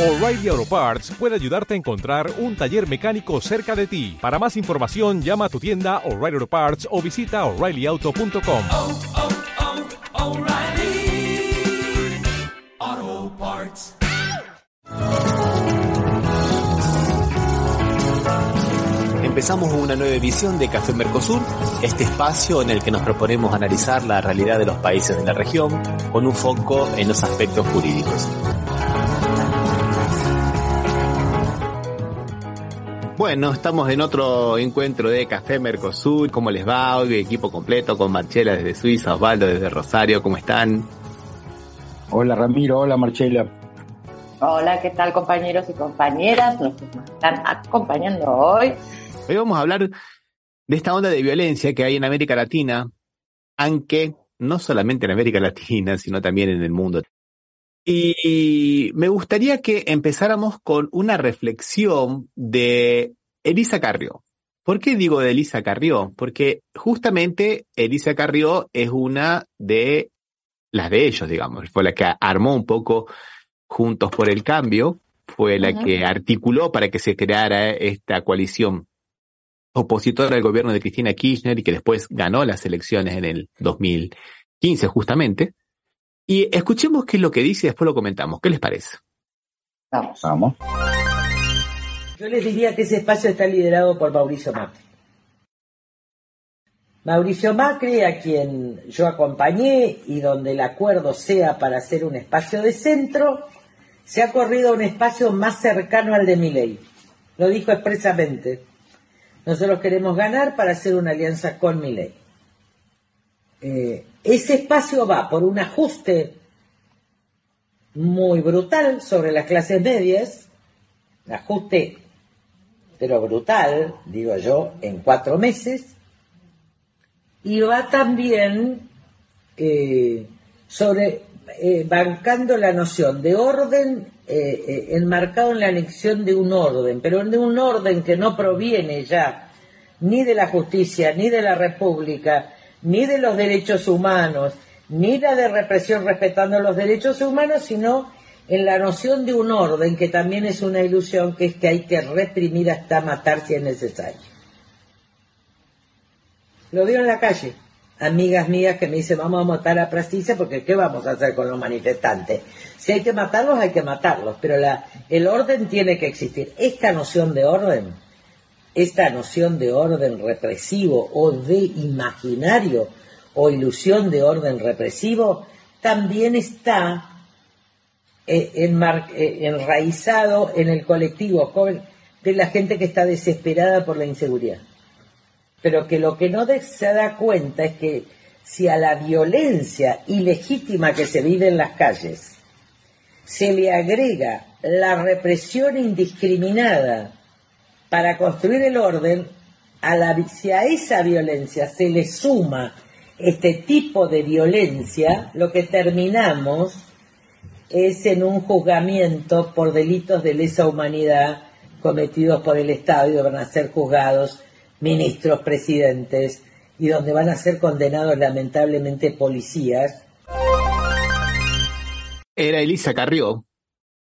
O'Reilly Auto Parts puede ayudarte a encontrar un taller mecánico cerca de ti. Para más información, llama a tu tienda O'Reilly Auto Parts o visita oreillyauto.com. oh, oh, O'Reilly Auto Parts. Empezamos una nueva edición de Café Mercosur, este espacio en el que nos proponemos analizar la realidad de los países de la región con un foco en los aspectos jurídicos. Bueno, estamos en otro encuentro de Café Mercosur. ¿Cómo les va? Hoy equipo completo con Marchela desde Suiza, Osvaldo desde Rosario. ¿Cómo están? Hola Ramiro, hola Marchela. Hola, ¿qué tal compañeros y compañeras? Los que nos están acompañando hoy. Hoy vamos a hablar de esta onda de violencia que hay en América Latina, aunque no solamente en América Latina, sino también en el mundo. Y me gustaría que empezáramos con una reflexión de Elisa Carrió. ¿Por qué digo de Elisa Carrió? Porque justamente Elisa Carrió es una de las de ellos, digamos. Fue la que armó un poco Juntos por el Cambio, fue la que articuló para que se creara esta coalición opositora al gobierno de Cristina Kirchner y que después ganó las elecciones en el 2015 justamente. Y escuchemos qué es lo que dice y después lo comentamos. ¿Qué les parece? Vamos. Vamos. Yo les diría que ese espacio está liderado por Mauricio Macri. Mauricio Macri, a quien yo acompañé y donde el acuerdo sea para hacer un espacio de centro, se ha corrido a un espacio más cercano al de Milei. Lo dijo expresamente. Nosotros queremos ganar para hacer una alianza con Milei. Eh, ese espacio va por un ajuste muy brutal sobre las clases medias, ajuste pero brutal, digo yo, en cuatro meses, y va también eh, sobre eh, bancando la noción de orden enmarcado en la anexión de un orden, pero de un orden que no proviene ya ni de la justicia, ni de la república, ni de los derechos humanos, ni la de represión respetando los derechos humanos, sino en la noción de un orden que también es una ilusión, que es que hay que reprimir hasta matar si es necesario. Lo veo en la calle. Amigas mías que me dicen, vamos a matar a Prasticia porque ¿qué vamos a hacer con los manifestantes? Si hay que matarlos, hay que matarlos, pero la, el orden tiene que existir. Esta noción de orden, esta noción de orden represivo o de imaginario o ilusión de orden represivo, también está eh, eh, enraizado en el colectivo joven de la gente que está desesperada por la inseguridad. Pero que lo que no se da cuenta es que si a la violencia ilegítima que se vive en las calles se le agrega la represión indiscriminada para construir el orden, a si a esa violencia se le suma este tipo de violencia, lo que terminamos es en un juzgamiento por delitos de lesa humanidad cometidos por el Estado y donde van a ser juzgados ministros, presidentes y donde van a ser condenados lamentablemente policías. Era Elisa Carrió,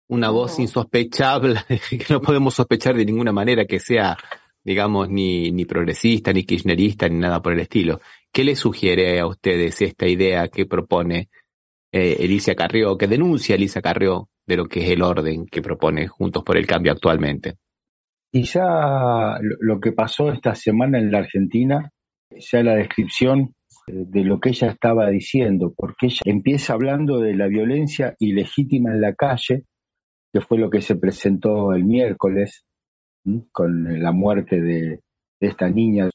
una voz insospechable, que no podemos sospechar de ninguna manera que sea, digamos, ni, ni progresista, ni kirchnerista, ni nada por el estilo. ¿Qué le sugiere a ustedes esta idea que propone eh, Elisa Carrió, que denuncia Elisa Carrió de lo que es el orden que propone Juntos por el Cambio actualmente? Y ya lo, que pasó esta semana en la Argentina, ya la descripción eh, de lo que ella estaba diciendo, porque ella empieza hablando de la violencia ilegítima en la calle, que fue lo que se presentó el miércoles, con la muerte de, de esta niña.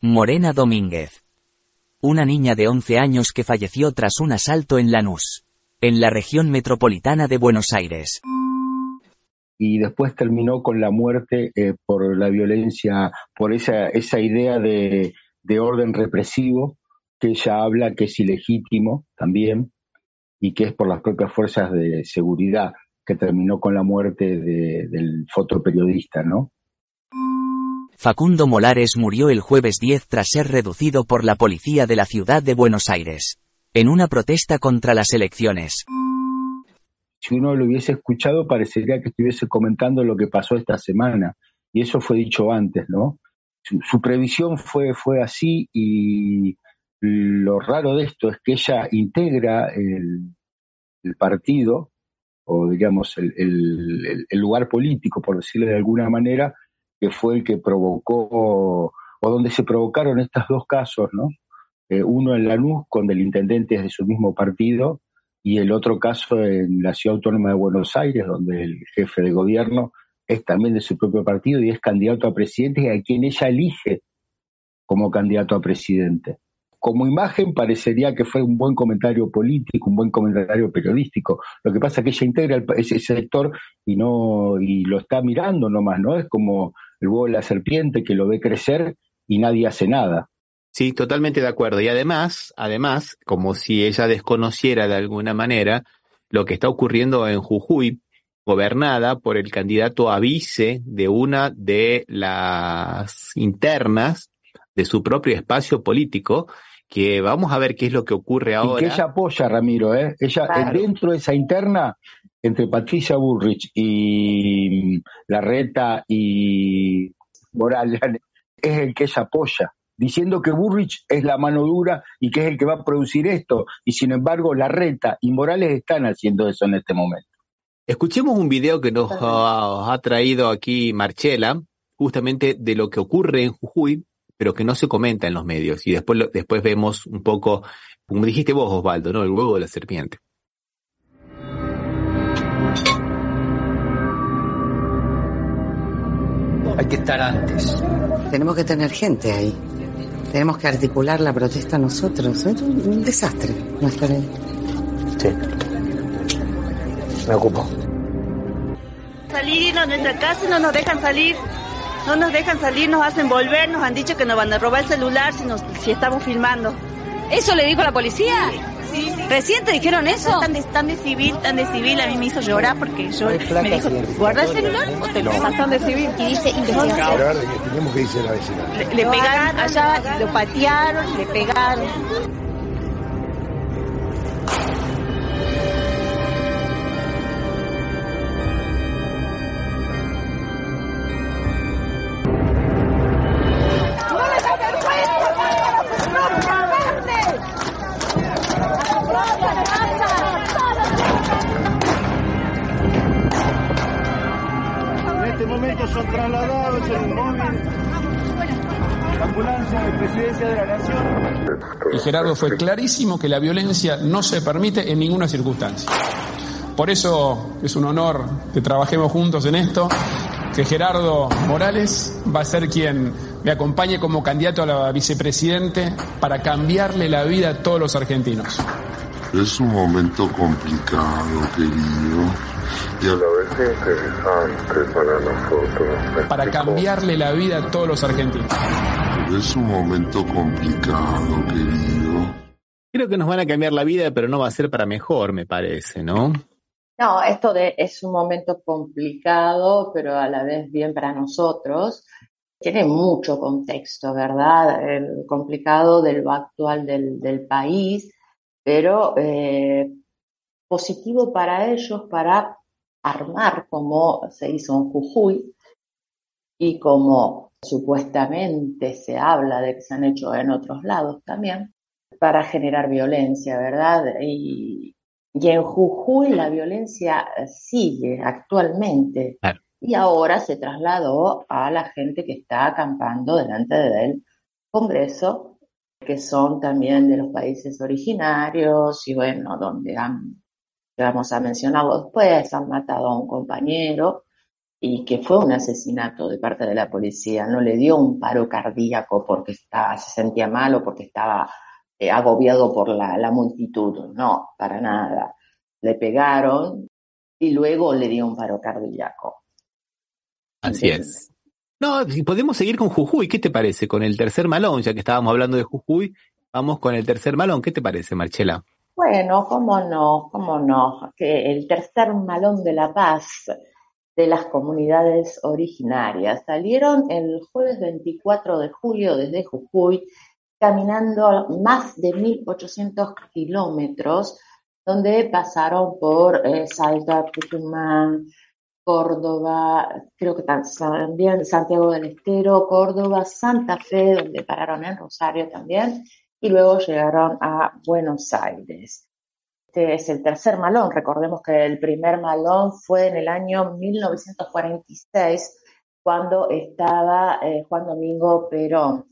Morena Domínguez. Una niña de 11 años que falleció tras un asalto en Lanús, en la región metropolitana de Buenos Aires. y después terminó con la muerte eh, por la violencia, por esa, esa idea de, de orden represivo que ella habla que es ilegítimo también y que es por las propias fuerzas de seguridad que terminó con la muerte de- del fotoperiodista, ¿no? Facundo Molares murió el jueves 10 tras ser reducido por la policía de la ciudad de Buenos Aires. En una protesta contra las elecciones. si uno lo hubiese escuchado parecería que estuviese comentando lo que pasó esta semana. Y eso fue dicho antes, ¿no? Su, previsión fue, fue así y lo raro de esto es que ella integra el, partido o digamos el, el, lugar político, por decirlo de alguna manera, que fue el que provocó o donde se provocaron estos dos casos, ¿no? Eh, uno en Lanús con delincuentes de su mismo partido y el otro caso en la Ciudad Autónoma de Buenos Aires, donde el jefe de gobierno es también de su propio partido y es candidato a presidente y a quien ella elige como candidato a presidente. Como imagen parecería que fue un buen comentario político, un buen comentario periodístico. Lo que pasa es que ella integra ese sector y no y lo está mirando nomás, ¿no? Es como el huevo de la serpiente que lo ve crecer y nadie hace nada. Sí, totalmente de acuerdo. Y además, además, como si ella desconociera de alguna manera lo que está ocurriendo en Jujuy, gobernada por el candidato a de una de las internas de su propio espacio político, que vamos a ver qué es lo que ocurre ahora. Y que ella apoya, Ramiro, ¿eh? Ella, dentro de esa interna, entre Patricia Bullrich y Larreta y Morales, es el que ella apoya diciendo que Burrich es la mano dura y que es el que va a producir esto, y sin embargo Larreta y Morales están haciendo eso en este momento. Escuchemos un video que nos ha, traído aquí Marchela, justamente de lo que ocurre en Jujuy, pero que no se comenta en los medios, y después, después vemos un poco, como dijiste vos, Osvaldo, ¿no? El huevo de la serpiente. Hay que estar antes. Tenemos que tener gente ahí. Tenemos que articular la protesta nosotros. Es un, desastre no estar ahí. Sí. Me ocupo. Salir a nuestra casa y no nos dejan salir. No nos dejan salir, nos hacen volver, nos han dicho que nos van a robar el celular si, nos, si estamos filmando. ¿Eso le dijo la policía? Sí, ¿Recién te dijeron eso? Tan de, tan de civil, tan de civil, a mí me hizo llorar porque yo me dijo, guarda el celular o te lo pasan de civil. Y dice investigación. Tenemos que decir la vecina. Le, le pegaron allá, lo patearon, le pegaron. Y Gerardo fue clarísimo que la violencia no se permite en ninguna circunstancia. Por eso es un honor que trabajemos juntos en esto, que Gerardo Morales va a ser quien me acompañe como candidato a la vicepresidente para cambiarle la vida a todos los argentinos. Es un momento complicado, querido, y a la vez interesante para nosotros. Para cambiarle la vida a todos los argentinos. Es un momento complicado, querido. Creo que nos van a cambiar la vida, pero no va a ser para mejor, me parece, ¿no? No, esto de, es un momento complicado, pero a la vez bien para nosotros. Tiene mucho contexto, ¿verdad? El complicado de lo actual del, del país, pero eh, positivo para ellos para armar como se hizo en Jujuy y como supuestamente se habla de que se han hecho en otros lados también, para generar violencia, ¿verdad? Y, en Jujuy la violencia sigue actualmente. Y ahora se trasladó a la gente que está acampando delante del Congreso, que son también de los países originarios y bueno, donde han, vamos a mencionarlo después, han matado a un compañero, y que fue un asesinato de parte de la policía, no le dio un paro cardíaco porque estaba, se sentía mal o porque estaba eh, agobiado por la, multitud, no, para nada. Le pegaron y luego le dio un paro cardíaco. Así es. No, podemos seguir con Jujuy, ¿qué te parece? Con el tercer malón, ya que estábamos hablando de Jujuy, vamos con el tercer malón, ¿qué te parece, Marchela? Bueno, cómo no, cómo no, que el tercer malón de la paz de las comunidades originarias. Salieron el jueves 24 de julio desde Jujuy, caminando más de 1.800 kilómetros, donde pasaron por eh, Salta, Tucumán, Córdoba, creo que también Santiago del Estero, Córdoba, Santa Fe, donde pararon en Rosario también, y luego llegaron a Buenos Aires. Este es el tercer malón. Recordemos que el primer malón fue en el año 1946, cuando estaba eh, Juan Domingo Perón.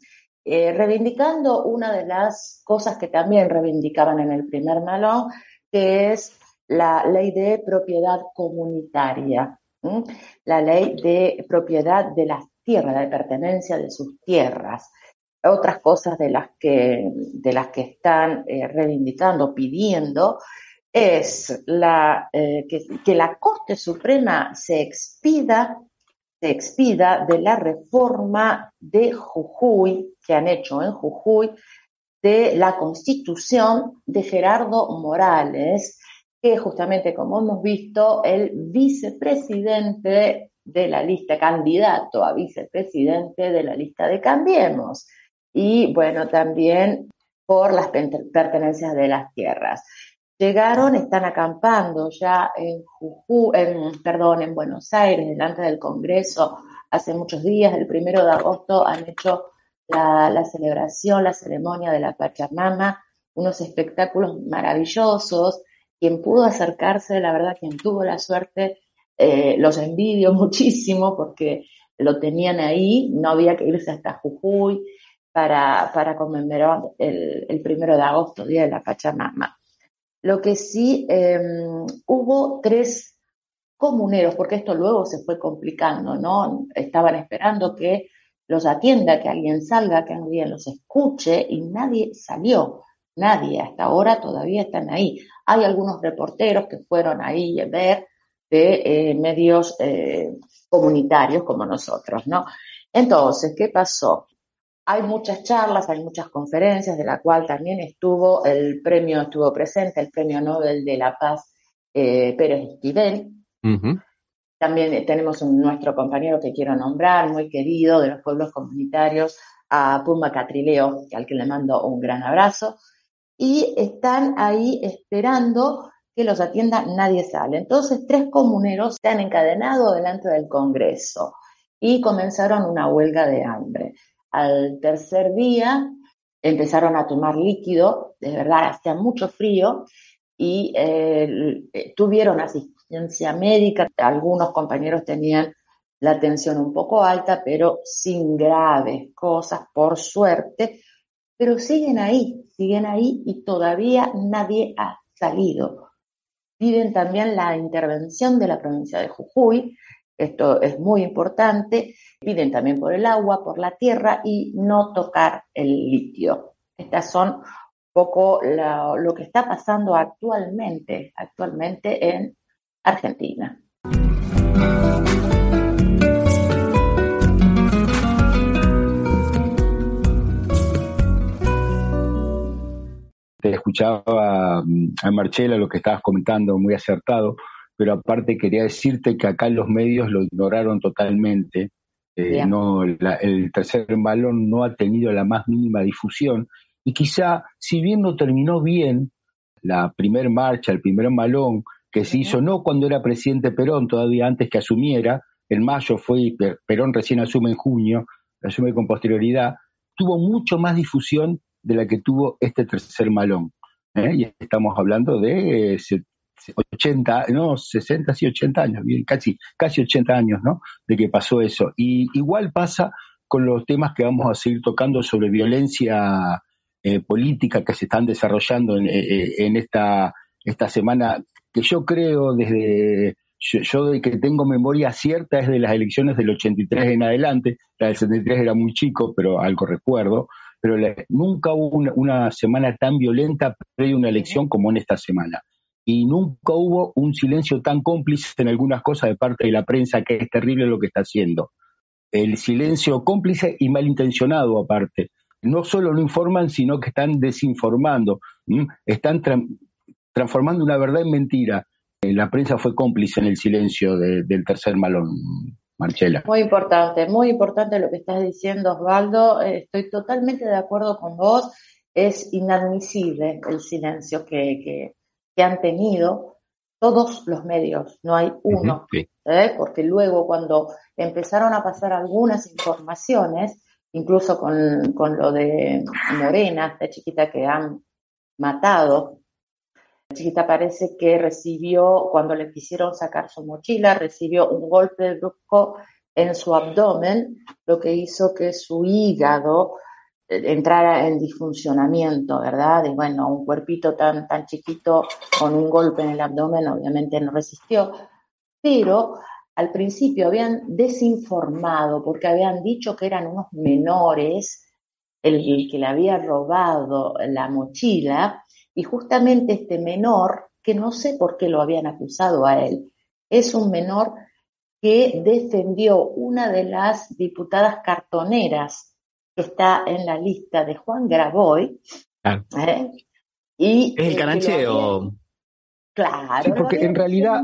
Eh, reivindicando una de las cosas que también reivindicaban en el primer malón, que es la ley de propiedad comunitaria, la ley de propiedad de las tierras, de pertenencia de sus tierras. Otras cosas de las que, de las que están eh, reivindicando, pidiendo, es la, eh, que, que, la Corte Suprema se expida, se expida de la reforma de Jujuy, que han hecho en Jujuy, de la constitución de Gerardo Morales, que justamente como hemos visto, el vicepresidente de la lista, candidato a vicepresidente de la lista de Cambiemos. Y bueno, también por las pertenencias de las tierras. Llegaron, están acampando ya en Jujuy, en, perdón, en Buenos Aires, delante del Congreso, hace muchos días, el primero de agosto, han hecho la, celebración, la ceremonia de la Pachamama, unos espectáculos maravillosos. Quien pudo acercarse, la verdad, quien tuvo la suerte, eh, los envidio muchísimo porque lo tenían ahí, no había que irse hasta Jujuy para, para conmemorar el, primero de agosto, Día de la Pachamama. Lo que sí, em, hubo tres comuneros, porque esto luego se fue complicando, ¿no? Estaban esperando que los atienda, que alguien salga, que alguien los escuche y nadie salió. Nadie, hasta ahora todavía están ahí. Hay algunos reporteros que fueron ahí a ver de eh, medios eh, comunitarios como nosotros, ¿no? Entonces, ¿qué pasó? Hay muchas charlas, hay muchas conferencias, de la cual también estuvo el premio, estuvo presente el premio Nobel de la Paz eh, Pérez Esquivel, también tenemos un, nuestro compañero que quiero nombrar, muy querido de los pueblos comunitarios, a Pumba Catrileo, al que le mando un gran abrazo. Y están ahí esperando que los atienda nadie sale. Entonces, tres comuneros se han encadenado delante del Congreso y comenzaron una huelga de hambre. Al tercer día empezaron a tomar líquido, de verdad, hacía mucho frío, y eh, tuvieron asistencia médica. Algunos compañeros tenían la tensión un poco alta, pero sin graves cosas, por suerte. Pero siguen ahí, siguen ahí y todavía nadie ha salido. Piden también la intervención de la provincia de Jujuy, esto es muy importante. Piden también por el agua, por la tierra y no tocar el litio. Estas son un poco lo que está pasando actualmente, actualmente en Argentina. Te escuchaba mm, a Marchela lo que estabas comentando, muy acertado, pero aparte quería decirte que acá los medios lo ignoraron totalmente. Eh, no, el tercer balón no ha tenido la más mínima difusión y quizá, si bien no terminó bien la primer marcha, el primer balón, que se hizo no cuando era presidente Perón, todavía antes que asumiera, en mayo fue, Perón recién asume en junio, asume con posterioridad, tuvo mucho más difusión de la que tuvo este tercer malón. ¿eh? Y estamos hablando de 80, no, 60, sí, 80 años, casi, casi 80 años, ¿no? De que pasó eso. Y igual pasa con los temas que vamos a seguir tocando sobre violencia eh, política que se están desarrollando en, eh, en esta, esta semana que yo creo desde, yo, de que tengo memoria cierta es de las elecciones del 83 en adelante, la del 73 era muy chico, pero algo recuerdo, pero nunca hubo una, semana tan violenta previa a una elección como en esta semana. Y nunca hubo un silencio tan cómplice en algunas cosas de parte de la prensa, que es terrible lo que está haciendo. El silencio cómplice y malintencionado aparte. No solo no informan, sino que están desinformando. Están transformando una verdad en mentira. Eh, la prensa fue cómplice en el silencio del tercer malón, Marchela. Muy importante, muy importante lo que estás diciendo, Osvaldo. Eh, estoy totalmente de acuerdo con vos. Es inadmisible el silencio que han tenido todos los medios, no hay uno, ¿eh? porque luego cuando empezaron a pasar algunas informaciones, incluso con, con lo de Morena, esta chiquita que han matado, la chiquita parece que recibió, cuando le quisieron sacar su mochila, recibió un golpe brusco en su abdomen, lo que hizo que su hígado entrara en disfuncionamiento, ¿verdad? Y bueno, un cuerpito tan, tan chiquito con un golpe en el abdomen obviamente no resistió, pero al principio habían desinformado porque habían dicho que eran unos menores el que le había robado la mochila y justamente este menor, que no sé por qué lo habían acusado a él, es un menor que defendió una de las diputadas cartoneras está en la lista de Juan Graboy. ¿eh? Y, es el canacheo. Claro. porque en realidad...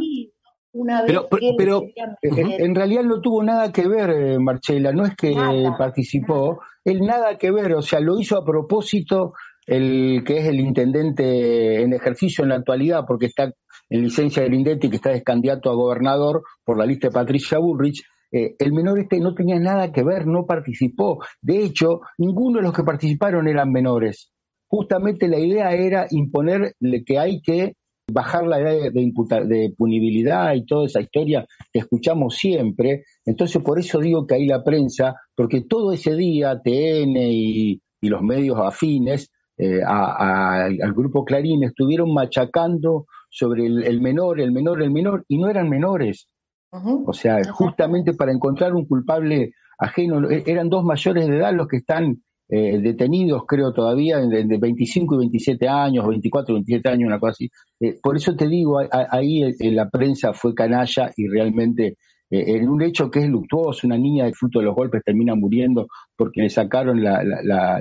pero, pero, en, realidad no tuvo nada que ver, eh, Marcela, no es que participó, él nada que ver, o sea, lo hizo a propósito el que es el intendente en ejercicio en la actualidad, porque está en licencia del y que está de candidato a gobernador por la lista de Patricia Bullrich, eh, el menor este no tenía nada que ver, no participó. De hecho, ninguno de los que participaron eran menores. Justamente la idea era imponer que hay que bajar la edad de, de, punibilidad y toda esa historia que escuchamos siempre. Entonces, por eso digo que ahí la prensa, porque todo ese día TN y, los medios afines eh, al grupo Clarín estuvieron machacando sobre el, menor, el menor, el menor, y no eran menores. O sea, justamente para encontrar un culpable ajeno, e, eran dos mayores de edad los que están eh, detenidos, creo todavía, de, de, 25 y 27 años, 24 y 27 años, una cosa así. Eh, por eso te digo, ahí la prensa fue canalla y realmente en un hecho que es luctuoso, una niña de fruto de los golpes termina muriendo porque le sacaron la, la,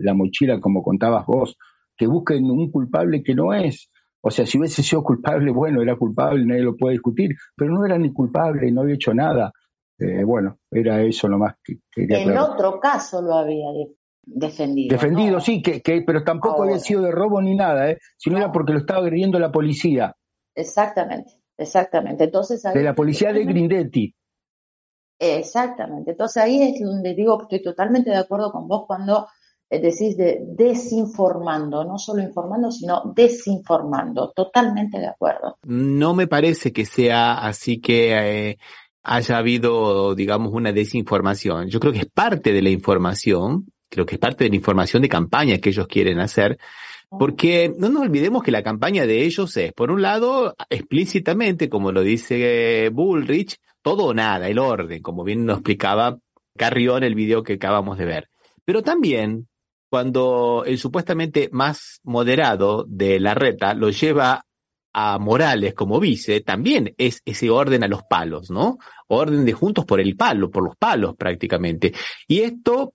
la mochila, como contabas vos, que busquen un culpable que no es. O sea, si hubiese sido culpable, bueno, era culpable, nadie lo puede discutir, pero no era ni culpable, no había hecho nada. Eh, bueno, era eso lo más que quería En otro caso lo había defendido. Defendido, sí, que, pero tampoco había sido de robo ni nada, ¿eh? sino era porque lo estaba agrediendo la policía. Exactamente, exactamente. Entonces, de la policía de Grindetti. Exactamente. Entonces ahí es donde digo que estoy totalmente de acuerdo con vos cuando decís de desinformando, no solo informando, sino desinformando. Totalmente de acuerdo. No me parece que sea así que eh, haya habido, digamos, una desinformación. Yo creo que es parte de la información, creo que es parte de la información de campaña que ellos quieren hacer. Porque no nos olvidemos que la campaña de ellos es, por un lado, explícitamente, como lo dice Bullrich, todo o nada, el orden, como bien nos explicaba Carrión en el video que acabamos de ver. Pero también cuando el supuestamente más moderado de la reta lo lleva a Morales como vice, también es ese orden a los palos, ¿no? Orden de juntos por el palo, por los palos prácticamente. Y esto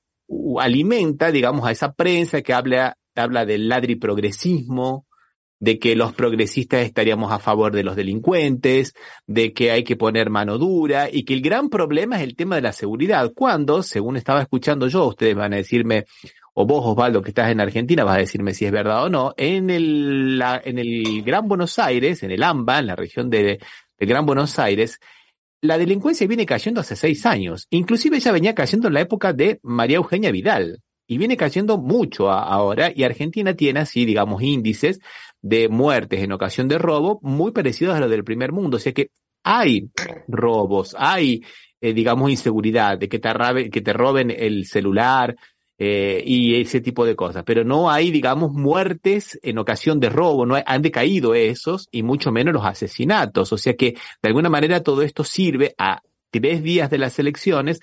alimenta, digamos, a esa prensa que habla, habla del ladriprogresismo, de que los progresistas estaríamos a favor de los delincuentes, de que hay que poner mano dura y que el gran problema es el tema de la seguridad. Cuando, según estaba escuchando yo, ustedes van a decirme, o vos, Osvaldo, que estás en Argentina, vas a decirme si es verdad o no, en el, en el Gran Buenos Aires, en el AMBA, en la región de, Gran Buenos Aires, la delincuencia viene cayendo hace seis años. Inclusive ya venía cayendo en la época de María Eugenia Vidal. Y viene cayendo mucho ahora, y Argentina tiene así, digamos, índices de muertes en ocasión de robo muy parecidos a los del primer mundo. O sea que hay robos, hay, eh, digamos, inseguridad, de que te, que te roben el celular, eh, y ese tipo de cosas. Pero no hay, digamos, muertes en ocasión de robo, no han decaído esos y mucho menos los asesinatos. O sea que, de alguna manera, todo esto sirve a tres días de las elecciones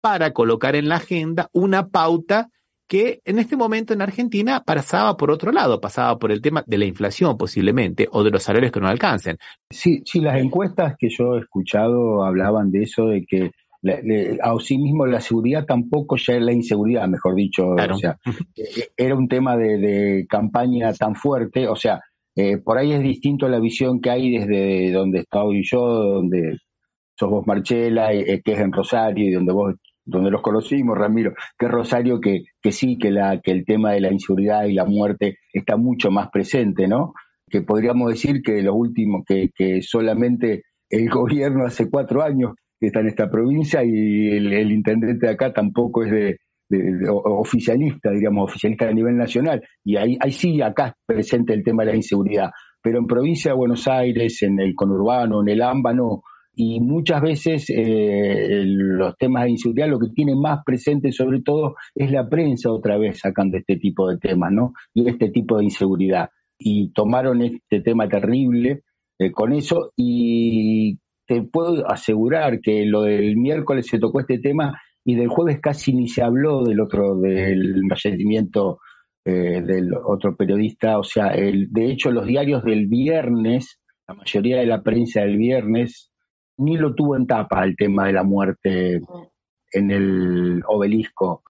para colocar en la agenda una pauta que en este momento en Argentina pasaba por otro lado, pasaba por el tema de la inflación posiblemente o de los salarios que no alcancen. Sí, sí, las encuestas que yo he escuchado hablaban de eso, de que a sí mismo la seguridad tampoco ya es la inseguridad, mejor dicho. O sea, eh, era un tema de, campaña tan fuerte, o sea, eh, por ahí es distinto la visión que hay desde donde estoy yo, donde sos vos Marchela, eh, que es en Rosario y donde vos donde los conocimos, Ramiro, que Rosario, que, que sí, que, la, que el tema de la inseguridad y la muerte está mucho más presente, ¿no? que podríamos decir que lo último, que, que solamente el gobierno hace cuatro años está en esta provincia y el, intendente de acá tampoco es de, oficialista, digamos, oficialista a nivel nacional. Y ahí, sí, acá presente el tema de la inseguridad. Pero en provincia de Buenos Aires, en el conurbano, en el ámbano, y muchas veces eh, los temas de inseguridad lo que tiene más presente sobre todo es la prensa otra vez sacando este tipo de temas, ¿no? Y este tipo de inseguridad. Y tomaron este tema terrible eh, con eso y te puedo asegurar que lo del miércoles se tocó este tema y del jueves casi ni se habló del otro, del fallecimiento eh, del otro periodista. O sea, el, de hecho los diarios del viernes, la mayoría de la prensa del viernes, ni lo tuvo en tapa el tema de la muerte en el obelisco.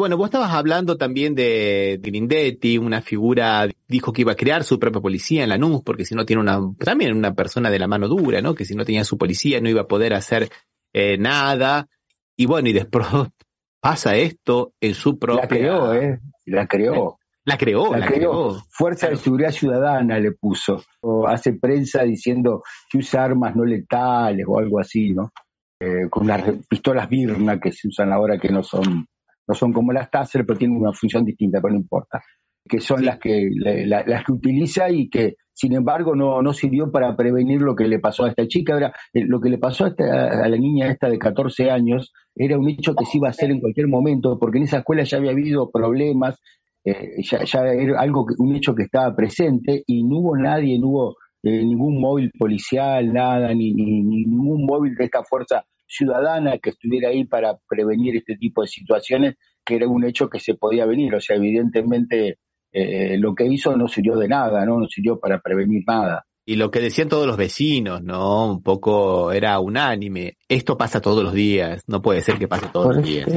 Bueno, vos estabas hablando también de Grindetti, una figura, dijo que iba a crear su propia policía en la NUS, porque si no tiene una, también una persona de la mano dura, ¿no? Que si no tenía su policía no iba a poder hacer eh, nada. Y bueno, y después pasa esto en su propia... La creó, ¿eh? La creó. La creó, la, creó. Fuerza de Seguridad Ciudadana le puso. O hace prensa diciendo que usa armas no letales o algo así, ¿no? Eh, con unas pistolas Birna que se usan ahora que no son no son como las Taser, pero tienen una función distinta, pero no importa, que son las que las que utiliza y que sin embargo no, no sirvió para prevenir lo que le pasó a esta chica. Ahora, eh, lo que le pasó a, esta, a la niña esta de 14 años era un hecho que se iba a hacer en cualquier momento, porque en esa escuela ya había habido problemas, eh, ya, era algo, un hecho que estaba presente y no hubo nadie, no hubo eh, ningún móvil policial, nada, ni, ni, ningún móvil de esta fuerza ciudadana que estuviera ahí para prevenir este tipo de situaciones, que era un hecho que se podía venir. O sea, evidentemente eh, lo que hizo no sirvió de nada, ¿no? No sirvió para prevenir nada. Y lo que decían todos los vecinos, ¿no? Un poco era unánime. Esto pasa todos los días, no puede ser que pase todos los días.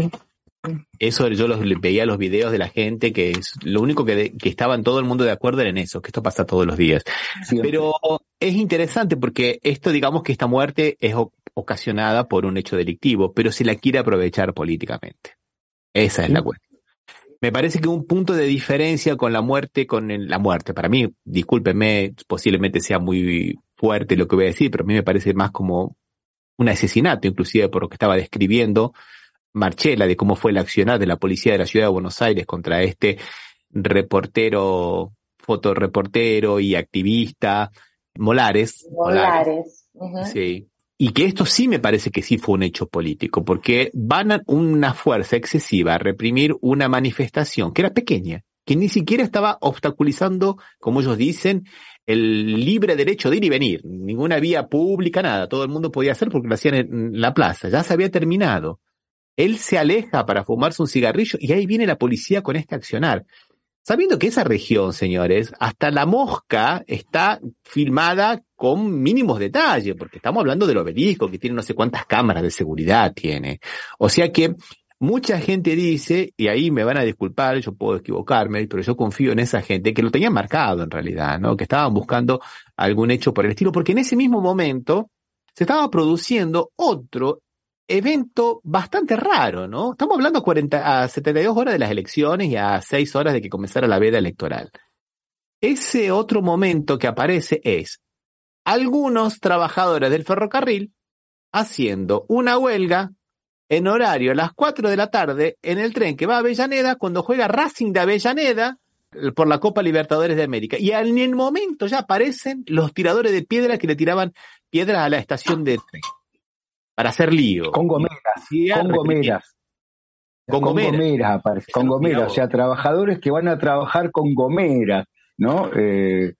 Eso yo los, veía los videos de la gente que es lo único que, que estaban todo el mundo de acuerdo era en eso, que esto pasa todos los días. Pero es interesante porque esto, digamos que esta muerte es ocasionada por un hecho delictivo, pero se la quiere aprovechar políticamente. Esa es la cuestión. Me parece que un punto de diferencia con la muerte, con la muerte, para mí, discúlpeme, posiblemente sea muy fuerte lo que voy a decir, pero a mí me parece más como un asesinato, inclusive por lo que estaba describiendo Marchela, de cómo fue el accionar de la policía de la ciudad de Buenos Aires contra este reportero, fotoreportero y activista, Molares. Molares. Sí y que esto sí me parece que sí fue un hecho político, porque van a una fuerza excesiva a reprimir una manifestación que era pequeña, que ni siquiera estaba obstaculizando, como ellos dicen, el libre derecho de ir y venir, ninguna vía pública, nada, todo el mundo podía hacer porque lo hacían en la plaza, ya se había terminado. Él se aleja para fumarse un cigarrillo y ahí viene la policía con este accionar. Sabiendo que esa región, señores, hasta la mosca está filmada con mínimos detalles, porque estamos hablando del obelisco, que tiene no sé cuántas cámaras de seguridad tiene. O sea que mucha gente dice, y ahí me van a disculpar, yo puedo equivocarme, pero yo confío en esa gente que lo tenían marcado en realidad, ¿no? Que estaban buscando algún hecho por el estilo, porque en ese mismo momento se estaba produciendo otro evento bastante raro, ¿no? Estamos hablando a, 40, a 72 horas de las elecciones y a 6 horas de que comenzara la veda electoral. Ese otro momento que aparece es algunos trabajadores del ferrocarril haciendo una huelga en horario a las 4 de la tarde en el tren que va a Avellaneda cuando juega Racing de Avellaneda por la Copa Libertadores de América. Y en el momento ya aparecen los tiradores de piedra que le tiraban piedras a la estación de tren para hacer lío. Con gomeras. con gomeras. Con gomeras. Con gomeras, o sea, trabajadores que van a trabajar con gomeras, ¿no? Eh,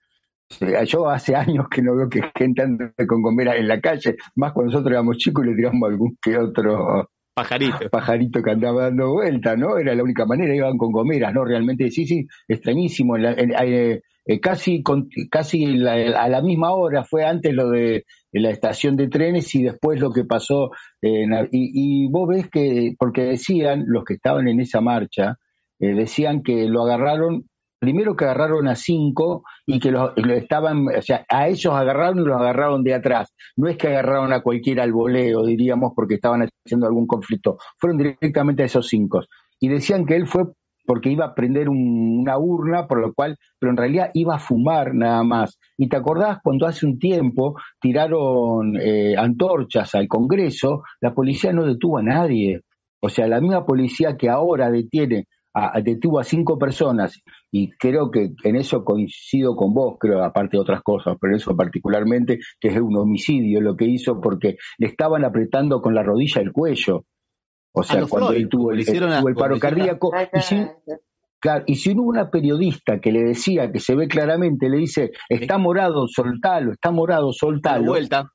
yo hace años que no veo que gente ande con gomeras en la calle, más cuando nosotros éramos chicos y le tiramos algún que otro pajarito. pajarito que andaba dando vuelta, ¿no? Era la única manera, iban con gomeras, ¿no? Realmente, sí, sí, extrañísimo. Eh, eh, casi casi a la misma hora, fue antes lo de la estación de trenes y después lo que pasó. y, y, vos ves que, porque decían, los que estaban en esa marcha, eh, decían que lo agarraron primero que agarraron a cinco y que los estaban, o sea, a ellos agarraron y los agarraron de atrás. No es que agarraron a cualquiera al voleo, diríamos, porque estaban haciendo algún conflicto. Fueron directamente a esos cinco. Y decían que él fue porque iba a prender un- una urna, por lo cual, pero en realidad iba a fumar nada más. Y te acordás cuando hace un tiempo tiraron eh, antorchas al Congreso, la policía no detuvo a nadie. O sea, la misma policía que ahora detiene, a- a- detuvo a cinco personas, y creo que en eso coincido con vos, creo, aparte de otras cosas, pero eso particularmente, que es un homicidio lo que hizo, porque le estaban apretando con la rodilla el cuello. O sea, cuando él tuvo el, hicieron tuvo paro cardíaco, y si, claro, y si no hubo una periodista que le decía, que se ve claramente, le dice, está morado, soltalo, está morado, soltalo. vuelta.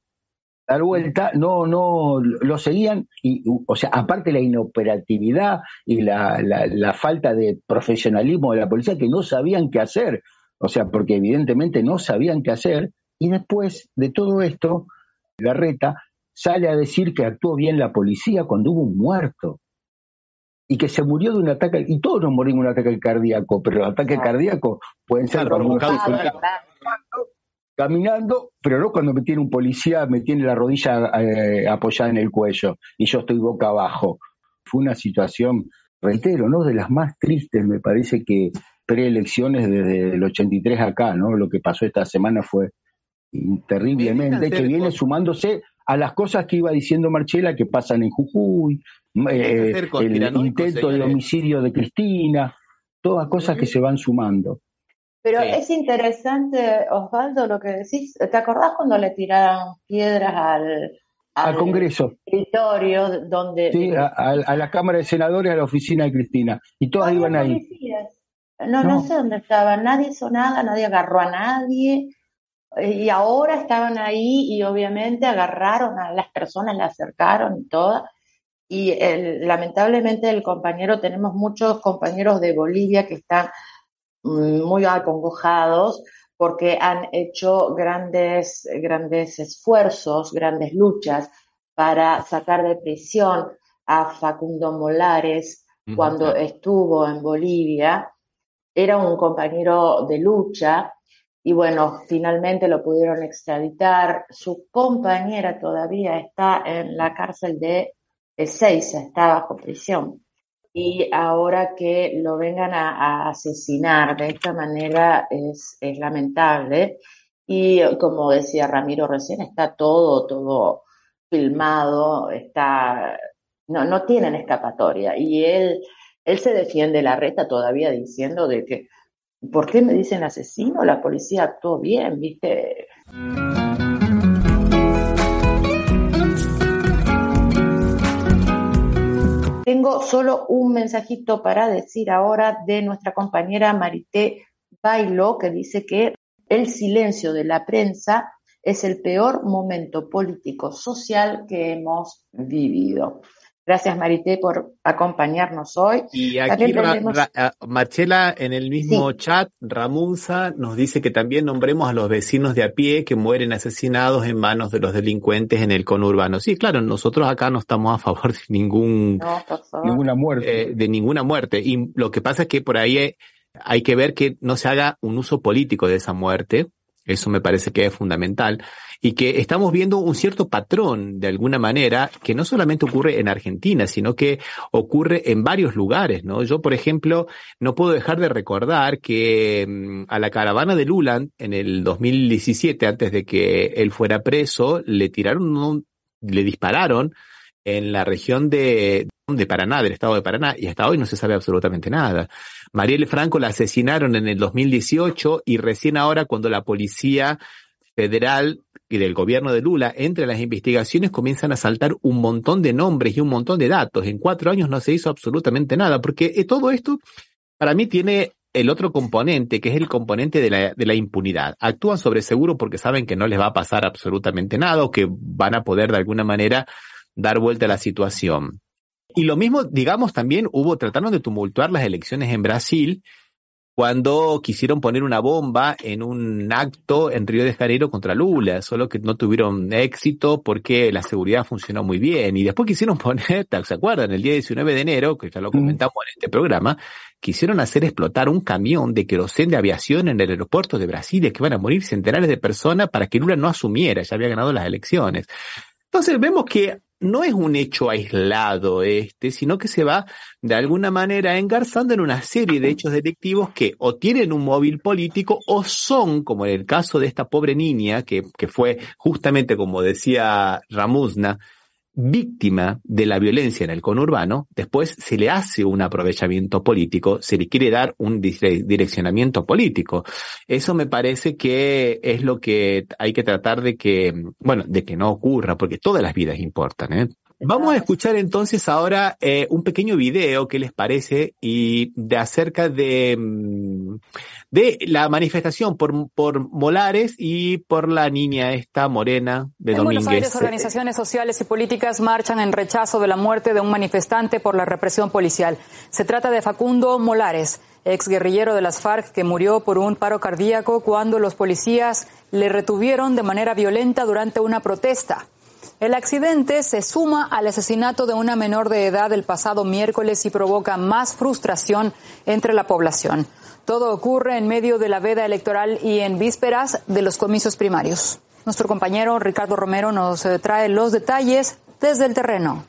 Dar vuelta, no, no, lo seguían, y, o sea, aparte la inoperatividad y la, la, la falta de profesionalismo de la policía, que no sabían qué hacer, o sea, porque evidentemente no sabían qué hacer, y después de todo esto, Garreta sale a decir que actuó bien la policía cuando hubo un muerto y que se murió de un ataque, y todos nos morimos de un ataque cardíaco, pero los ataques cardíacos pueden ser Claro, provocados por caminando, pero no cuando me tiene un policía, me tiene la rodilla eh, apoyada en el cuello y yo estoy boca abajo. Fue una situación, reitero, ¿no? De las más tristes, me parece que preelecciones desde el 83 acá, ¿no? Lo que pasó esta semana fue terriblemente, que viene sumándose a las cosas que iba diciendo Marchela que pasan en Jujuy, eh, el intento de homicidio de Cristina, todas cosas que se van sumando. Pero es interesante, Osvaldo, lo que decís. ¿Te acordás cuando le tiraron piedras al, Al Congreso. escritorio donde Sí, a, a- a la Cámara de Senadores, a la oficina de Cristina. Y todas iban ahí. policías? No, no, No. sé dónde estaban. Nadie hizo nada, nadie agarró a nadie. Eh, Y ahora estaban ahí y obviamente agarraron a las personas, la acercaron y todo. Y el- lamentablemente el compañero, tenemos muchos compañeros de Bolivia que están mm, muy acongojados porque han hecho grandes, grandes esfuerzos, grandes luchas para sacar de prisión a Facundo Molares cuando estuvo en Bolivia. Era un compañero de lucha y bueno, finalmente lo pudieron extraditar. Su compañera todavía está en la cárcel de Ezeiza, está bajo prisión. Y ahora que lo vengan a, asesinar de esta manera es, es lamentable. Y como decía Ramiro recién, está todo, todo filmado, está, no, no tienen escapatoria. Y él, él se defiende la reta todavía diciendo de que, ¿por qué me dicen asesino? La policía actuó bien, ¿viste? Tengo solo un mensajito para decir ahora de nuestra compañera Marité Bailo, que dice que el silencio de la prensa es el peor momento político social que hemos vivido. Gracias Marité por acompañarnos hoy. Y aquí Ra- Ra- ah, Marchela en el mismo Sí. chat, Ramunza nos dice que también nombremos a los vecinos de a pie que mueren asesinados en manos de los delincuentes en el conurbano. Sí, claro, nosotros acá no estamos a favor de ningún No. Ninguna muerte. eh, de ninguna muerte. Y lo que pasa es que por ahí hay, hay que ver que no se haga un uso político de esa muerte. Eso me parece que es fundamental. Y que estamos viendo un cierto patrón, de alguna manera, que no solamente ocurre en Argentina, sino que ocurre en varios lugares, ¿no? Yo, por ejemplo, no puedo dejar de recordar que mm, a la caravana de Lulan, en el 2017, antes de que él fuera preso, le tiraron le dispararon en la región de, de Paraná, del estado de Paraná, y hasta hoy no se sabe absolutamente nada. Marielle Franco la asesinaron en el 2018 y recién ahora cuando la policía federal y del gobierno de Lula entre las investigaciones comienzan a saltar un montón de nombres y un montón de datos. En cuatro años no se hizo absolutamente nada, porque eh, todo esto para mí tiene el otro componente, que es el componente de la, de la impunidad. Actúan sobre seguro porque saben que no les va a pasar absolutamente nada o que van a poder de alguna manera dar vuelta a la situación. Y lo mismo, digamos, también hubo, trataron de tumultuar las elecciones en Brasil cuando quisieron poner una bomba en un acto en Río de Janeiro contra Lula, solo que no tuvieron éxito porque la seguridad funcionó muy bien. Y después quisieron poner, ¿se acuerdan? El día 19 de enero, que ya lo comentamos en este programa, quisieron hacer explotar un camión de querosén de aviación en el aeropuerto de Brasilia, que van a morir centenares de personas para que Lula no asumiera, ya había ganado las elecciones. Entonces vemos que no es un hecho aislado este, sino que se va de alguna manera engarzando en una serie de hechos delictivos que o tienen un móvil político o son, como en el caso de esta pobre niña, que, que fue justamente como decía Ramusna, víctima de la violencia en el conurbano, después se le hace un aprovechamiento político, se le quiere dar un direccionamiento político. Eso me parece que es lo que hay que tratar de que, bueno, de que no ocurra, porque todas las vidas importan, ¿eh? Vamos a escuchar entonces ahora eh, un pequeño video, ¿qué les parece? Y de acerca de, mm, de la manifestación por, por Molares y por la niña esta morena de en Domínguez. Buenos Aires, organizaciones sociales y políticas marchan en rechazo de la muerte de un manifestante por la represión policial. Se trata de Facundo Molares, ex guerrillero de las FARC que murió por un paro cardíaco cuando los policías le retuvieron de manera violenta durante una protesta. El accidente se suma al asesinato de una menor de edad el pasado miércoles y provoca más frustración entre la población. Todo ocurre en medio de la veda electoral y en vísperas de los comicios primarios. Nuestro compañero Ricardo Romero nos eh, trae los detalles desde el terreno.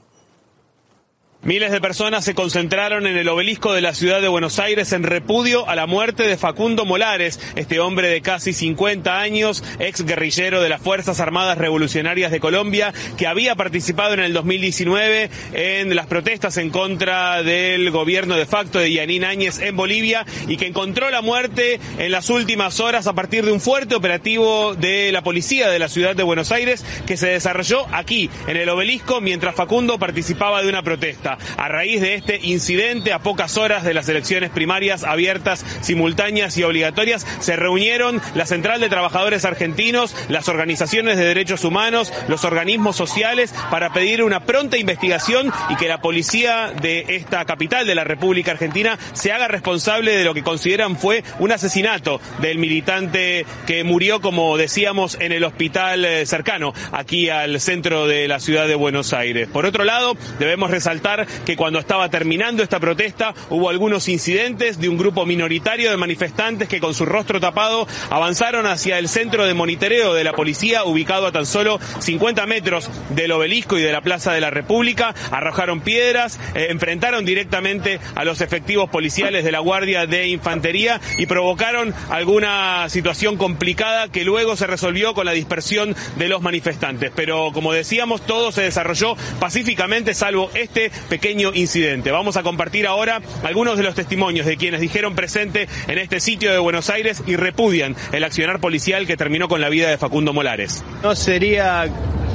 Miles de personas se concentraron en el obelisco de la ciudad de Buenos Aires en repudio a la muerte de Facundo Molares, este hombre de casi 50 años, ex guerrillero de las Fuerzas Armadas Revolucionarias de Colombia, que había participado en el 2019 en las protestas en contra del gobierno de facto de Yanín Áñez en Bolivia y que encontró la muerte en las últimas horas a partir de un fuerte operativo de la policía de la ciudad de Buenos Aires que se desarrolló aquí, en el obelisco, mientras Facundo participaba de una protesta a raíz de este incidente a pocas horas de las elecciones primarias abiertas, simultáneas y obligatorias, se reunieron la Central de Trabajadores Argentinos, las organizaciones de derechos humanos, los organismos sociales para pedir una pronta investigación y que la policía de esta capital de la República Argentina se haga responsable de lo que consideran fue un asesinato del militante que murió, como decíamos, en el hospital eh, cercano, aquí al centro de la ciudad de Buenos Aires. Por otro lado, debemos resaltar que cuando estaba terminando esta protesta hubo algunos incidentes de un grupo minoritario de manifestantes que con su rostro tapado avanzaron hacia el centro de monitoreo de la policía ubicado a tan solo 50 metros del obelisco y de la Plaza de la República, arrojaron piedras, eh, enfrentaron directamente a los efectivos policiales de la Guardia de Infantería y provocaron alguna situación complicada que luego se resolvió con la dispersión de los manifestantes. Pero como decíamos, todo se desarrolló pacíficamente salvo este pequeño incidente. Vamos a compartir ahora algunos de los testimonios de quienes dijeron presente en este sitio de Buenos Aires y repudian el accionar policial que terminó con la vida de Facundo Molares. No sería,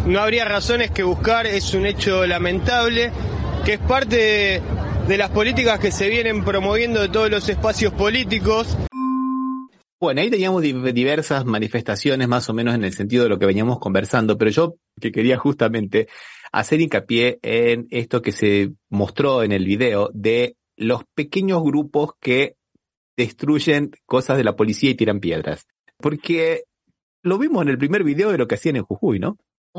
no habría razones que buscar, es un hecho lamentable que es parte de, de las políticas que se vienen promoviendo de todos los espacios políticos. Bueno, ahí teníamos di- diversas manifestaciones más o menos en el sentido de lo que veníamos conversando, pero yo que quería justamente hacer hincapié en esto que se mostró en el video de los pequeños grupos que destruyen cosas de la policía y tiran piedras. Porque lo vimos en el primer video de lo que hacían en Jujuy, ¿no?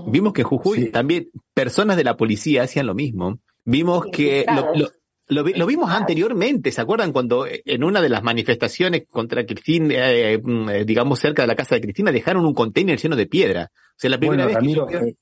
Vimos que en Jujuy también personas de la policía hacían lo mismo. Vimos que lo, lo- lo vi- lo vimos anteriormente, ¿se acuerdan cuando eh, en una de las manifestaciones contra Cristina, eh, mm, eh, digamos cerca de la casa de Cristina, dejaron un container lleno de piedra? O sea, la primera Bueno, vez que Ramiro, yo eh,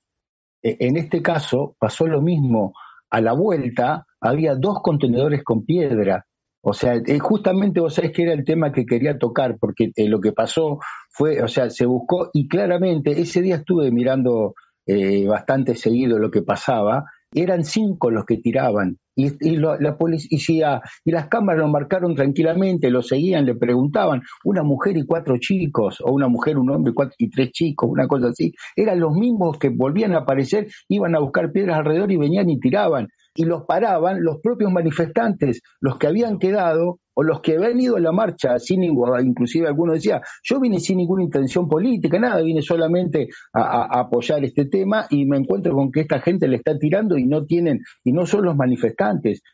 eh, en este caso pasó lo mismo. A la vuelta había dos contenedores con piedra. O sea, eh, justamente vos sabés que era el tema que quería tocar, porque eh, lo que pasó fue, o sea, se buscó y claramente ese día estuve mirando eh, bastante seguido lo que pasaba, eran cinco los que tiraban. Y, y lo- la policía y las cámaras lo marcaron tranquilamente, lo seguían, le preguntaban, una mujer y cuatro chicos, o una mujer, un hombre cuatro, y tres chicos, una cosa así. Eran los mismos que volvían a aparecer, iban a buscar piedras alrededor y venían y tiraban. Y los paraban los propios manifestantes, los que habían quedado o los que habían ido a la marcha, sin ningún- inclusive alguno decía, yo vine sin ninguna intención política, nada, vine solamente a- a apoyar este tema y me encuentro con que esta gente le está tirando y no tienen, y no son los manifestantes,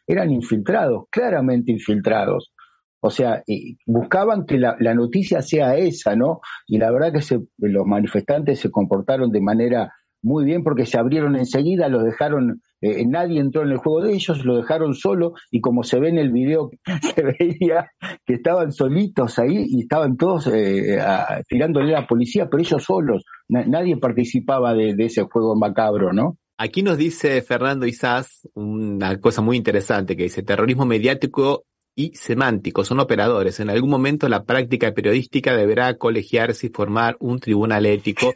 eran infiltrados, claramente infiltrados. O sea, buscaban que la, noticia sea esa, ¿no? Y la verdad que se, los manifestantes se comportaron de manera muy bien porque se abrieron enseguida, los dejaron, eh, nadie entró en el juego de ellos, lo dejaron solo y como se ve en el video, se veía que estaban solitos ahí y estaban todos eh, tirándole a la policía, pero ellos solos, nadie participaba de, de, ese juego macabro, ¿no? Aquí nos dice Fernando Isás una cosa muy interesante que dice, terrorismo mediático y semántico son operadores. En algún momento la práctica periodística deberá colegiarse y formar un tribunal ético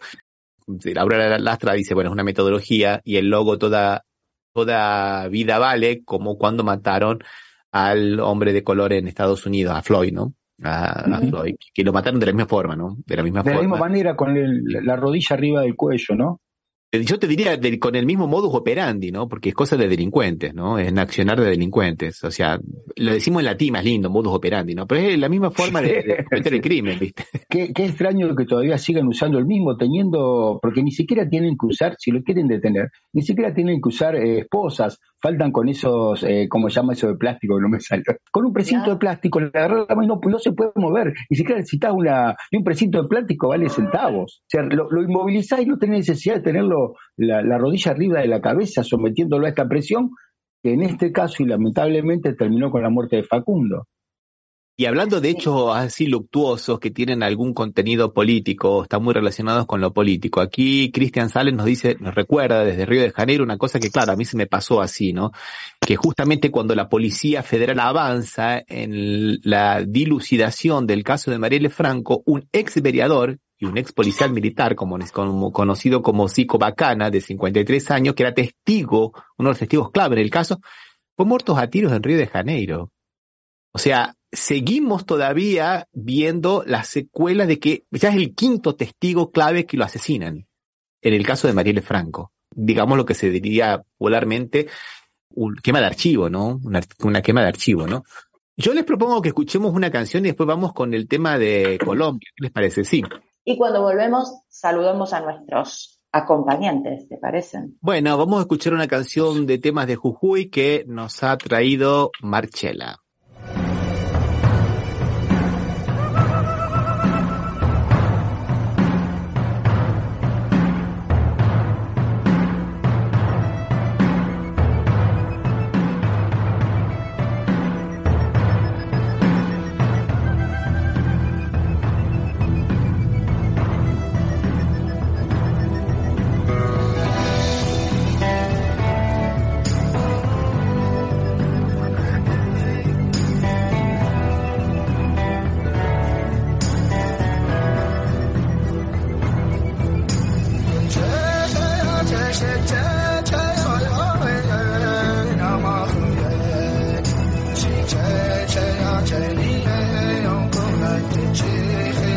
Laura Lastra dice, bueno, es una metodología y el logo toda, toda vida vale, como cuando mataron al hombre de color en Estados Unidos, a Floyd, ¿no? A, Floyd, que lo mataron de la misma forma, ¿no? De la misma de forma. la misma manera, con la rodilla arriba del cuello, ¿no? Yo te diría con el mismo modus operandi, ¿no? Porque es cosa de delincuentes, ¿no? Es accionar de delincuentes. O sea, lo decimos en latín más lindo, modus operandi, ¿no? Pero es la misma forma de, cometer el crimen, ¿viste? Qué, qué, extraño que todavía sigan usando el mismo, teniendo, porque ni siquiera tienen que usar, si lo quieren detener, ni siquiera tienen que usar eh, esposas, faltan con esos, eh, ¿cómo se llama eso de plástico que no me sale? Con un precinto de plástico, la mano y no, se puede mover. Ni siquiera necesitas una, y un precinto de plástico vale centavos. O sea, lo, lo inmovilizás y no tenés necesidad de tenerlo la, la rodilla arriba de la cabeza, sometiéndolo a esta presión, que en este caso y lamentablemente terminó con la muerte de Facundo. Y hablando de hechos así luctuosos que tienen algún contenido político, están muy relacionados con lo político. Aquí Cristian Sales nos dice, nos recuerda desde Río de Janeiro una cosa que claro, a mí se me pasó así, ¿no? Que justamente cuando la Policía Federal avanza en la dilucidación del caso de Marielle Franco, un ex veriador un ex policial militar, conocido como Zico Bacana, de 53 años, que era testigo, uno de los testigos clave en el caso, fue muerto a tiros en Río de Janeiro. O sea, seguimos todavía viendo la secuela de que ya es el quinto testigo clave que lo asesinan. En el caso de Marielle Franco. Digamos lo que se diría popularmente un quema de archivo, ¿no? Una, una quema de archivo, ¿no? Yo les propongo que escuchemos una canción y después vamos con el tema de Colombia. ¿Qué les parece? Sí. Y cuando volvemos, saludemos a nuestros acompañantes, ¿te parecen? Bueno, vamos a escuchar una canción de temas de Jujuy que nos ha traído Marchela. yeah.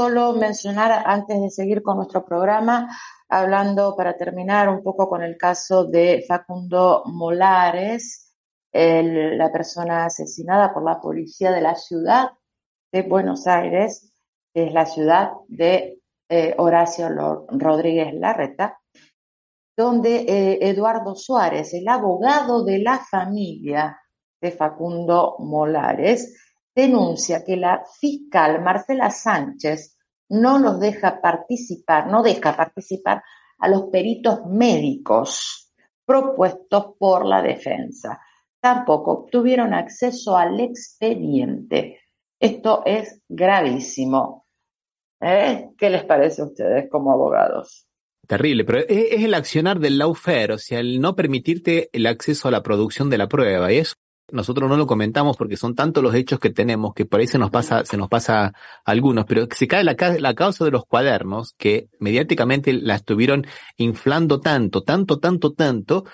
Solo mencionar antes de seguir con nuestro programa, hablando para terminar un poco con el caso de Facundo Molares, la persona asesinada por la policía de la ciudad de Buenos Aires, que es la ciudad de eh, Horacio Rodríguez Larreta, donde eh, Eduardo Suárez, el abogado de la familia de Facundo Molares, denuncia que la fiscal Marcela Sánchez no los deja participar, no deja participar a los peritos médicos propuestos por la defensa. Tampoco obtuvieron acceso al expediente. Esto es gravísimo. ¿Eh? ¿Qué les parece a ustedes como abogados? Terrible, pero es, el accionar del lawfare, o sea, el no permitirte el acceso a la producción de la prueba. Y eso nosotros no lo comentamos porque son tantos los hechos que tenemos que por ahí se nos pasa, se nos pasa algunos, pero se cae la, la causa de los cuadernos que mediáticamente la estuvieron inflando tanto, tanto, tanto, tanto,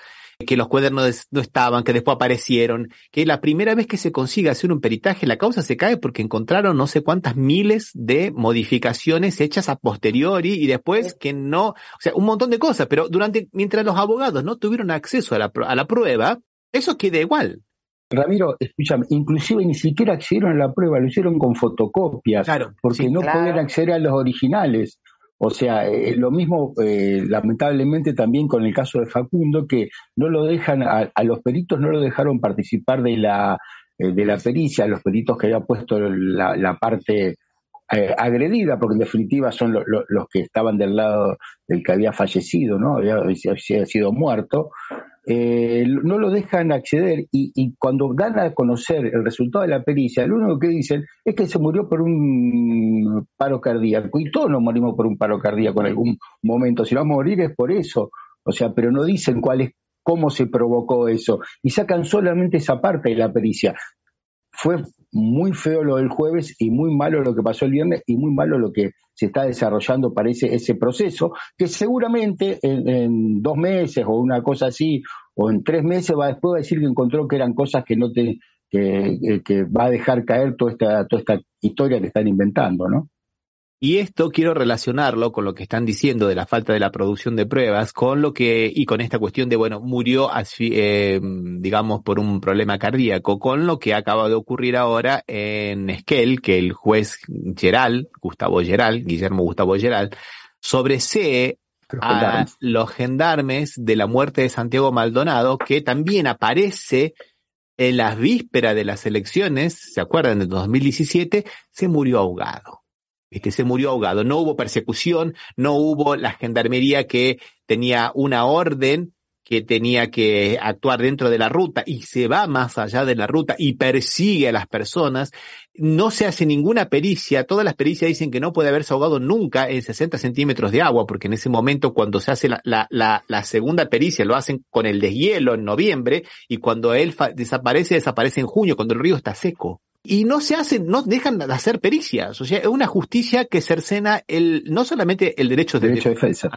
que los cuadernos no estaban, que después aparecieron, que la primera vez que se consigue hacer un peritaje, la causa se cae porque encontraron no sé cuántas miles de modificaciones hechas a posteriori y después que no, o sea, un montón de cosas, pero durante, mientras los abogados no tuvieron acceso a la, a la prueba, eso queda igual. Ramiro, escúchame, inclusive ni siquiera accedieron a la prueba, lo hicieron con fotocopias, Claro, porque sí, no claro. podían acceder a los originales. O sea, eh, lo mismo eh, lamentablemente también con el caso de Facundo, que no lo dejan, a, a los peritos no lo dejaron participar de la, eh, de la pericia, los peritos que había puesto la, la parte eh, agredida, porque en definitiva son lo- lo- los que estaban del lado del que había fallecido, ¿no? Había, había sido muerto. Eh, no lo dejan acceder y, y cuando dan a conocer el resultado de la pericia, lo único que dicen es que se murió por un paro cardíaco y todos nos morimos por un paro cardíaco en algún momento. Si vamos a morir es por eso, o sea, pero no dicen cuál es, cómo se provocó eso y sacan solamente esa parte de la pericia. Fue muy feo lo del jueves y muy malo lo que pasó el viernes y muy malo lo que se está desarrollando para ese, proceso, que seguramente en, dos meses o una cosa así, o en tres meses va después va a decir que encontró que eran cosas que no te, que, que- que va a dejar caer toda esta, toda esta historia que están inventando, ¿no? Y esto quiero relacionarlo con lo que están diciendo de la falta de la producción de pruebas, con lo que, y con esta cuestión de, bueno, murió, eh, digamos, por un problema cardíaco, con lo que acaba de ocurrir ahora en Esquel, que el juez Geral, Gustavo Geral, Guillermo Gustavo Geral, sobresee a los gendarmes de la muerte de Santiago Maldonado, que también aparece en las vísperas de las elecciones, ¿se acuerdan? De 2017, se murió ahogado. ¿Viste? Se murió ahogado. No hubo persecución, no hubo la gendarmería que tenía una orden que tenía que actuar dentro de la ruta y se va más allá de la ruta y persigue a las personas. No se hace ninguna pericia. Todas las pericias dicen que no puede haberse ahogado nunca en 60 centímetros de agua, porque en ese momento cuando se hace la, la, la, la segunda pericia lo hacen con el deshielo en noviembre y cuando él desaparece, desaparece en junio, cuando el río está seco. Y no se hacen, no dejan de hacer pericias. O sea, es una justicia que cercena el, no solamente el derecho de, Derecho de defensa.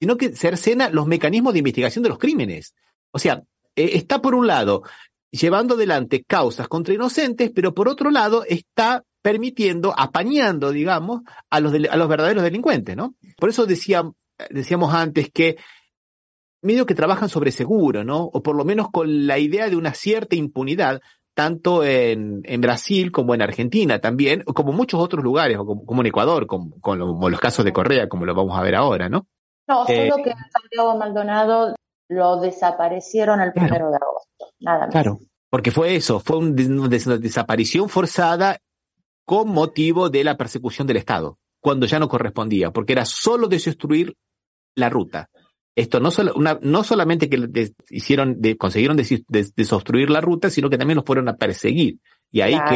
sino que cercena los mecanismos de investigación de los crímenes. O sea, eh, está por un lado llevando adelante causas contra inocentes, pero por otro lado está permitiendo, apañando, digamos, a los, del- a los verdaderos delincuentes, ¿no? Por eso decía, decíamos antes que medio que trabajan sobre seguro, ¿no? O por lo menos con la idea de una cierta impunidad, tanto en, en Brasil como en Argentina también, como muchos otros lugares, o como, como en Ecuador, como, como los casos de Correa, como lo vamos a ver ahora, ¿no? No, Eh, solo que Santiago Maldonado lo desaparecieron el primero de agosto, nada más. Claro, porque fue eso, fue un des- una des- desaparición forzada con motivo de la persecución del Estado, cuando ya no correspondía, porque era solo desobstruir la ruta. Esto no, solo, una, no solamente que des- hicieron, de, consiguieron des- des- desobstruir la ruta, sino que también los fueron a perseguir. Y ahí Claro.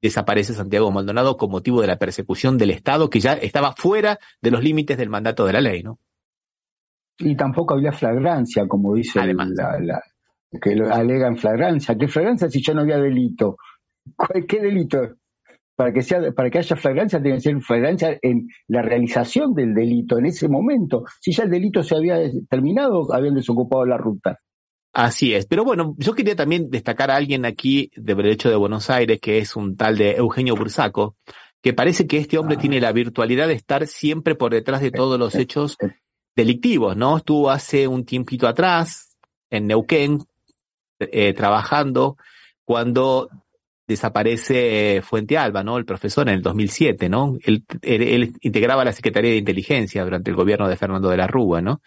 que desaparece Santiago Maldonado con motivo de la persecución del Estado, que ya estaba fuera de los límites del mandato de la ley, ¿no? Y tampoco había flagrancia, como dice la, la- que lo alegan flagrancia. ¿Qué flagrancia si yo no había delito? ¿Cuál- ¿Qué delito? Para que sea, para que haya flagrancia tiene que ser flagrancia en la realización del delito en ese momento. Si ya el delito se había terminado, habían desocupado la ruta. Así es, pero bueno, yo quería también destacar a alguien aquí de Derecho de Buenos Aires, que es un tal de Eugenio Bursaco, que parece que este hombre tiene la virtualidad de estar siempre por detrás de todos los hechos delictivos, ¿no? Estuvo hace un tiempito atrás en Neuquén eh, trabajando cuando desaparece Fuente Alba, ¿no? El profesor en el 2007, ¿no? Él, él, integraba la Secretaría de Inteligencia durante el gobierno de Fernando de la Rúa, ¿no?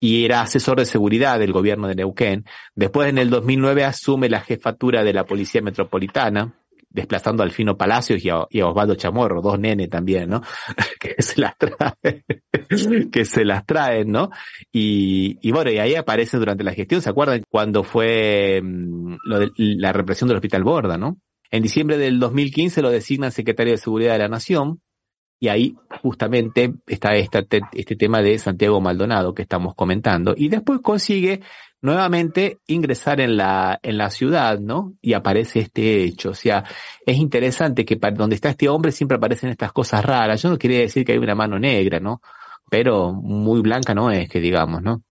y era asesor de seguridad del gobierno de Neuquén. Después, en el 2009, asume la jefatura de la Policía Metropolitana, desplazando al Fino Palacios y a, Osvaldo Chamorro, dos nenes también, ¿no? que se las traen, que se las traen, ¿no? Y, y bueno, y ahí aparece durante la gestión, ¿se acuerdan? Cuando fue mm, lo de, la represión del Hospital Borda, ¿no? En diciembre del 2015 lo designan secretario de Seguridad de la Nación, y ahí justamente está este, este tema de Santiago Maldonado que estamos comentando. Y después consigue nuevamente ingresar en la, en la ciudad, ¿no? Y aparece este hecho. O sea, es interesante que para donde está este hombre siempre aparecen estas cosas raras. Yo no quería decir que hay una mano negra, ¿no? Pero muy blanca no es, que digamos, ¿no?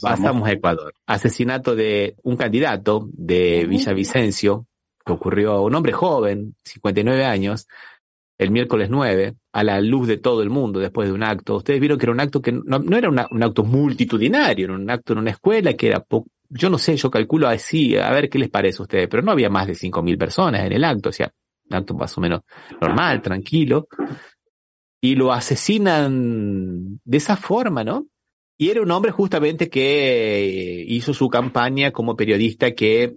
Pasamos a Ecuador. Asesinato de un candidato de Villavicencio, que ocurrió a un hombre joven, 59 años, el miércoles 9, a la luz de todo el mundo después de un acto. Ustedes vieron que era un acto que no, era un acto multitudinario, era un acto en una escuela que era, yo no sé, yo calculo así, a ver qué les parece a ustedes, pero no había más de 5.000 personas en el acto, o sea, un acto más o menos normal, tranquilo. Y lo asesinan de esa forma, ¿no? Y era un hombre justamente que hizo su campaña como periodista que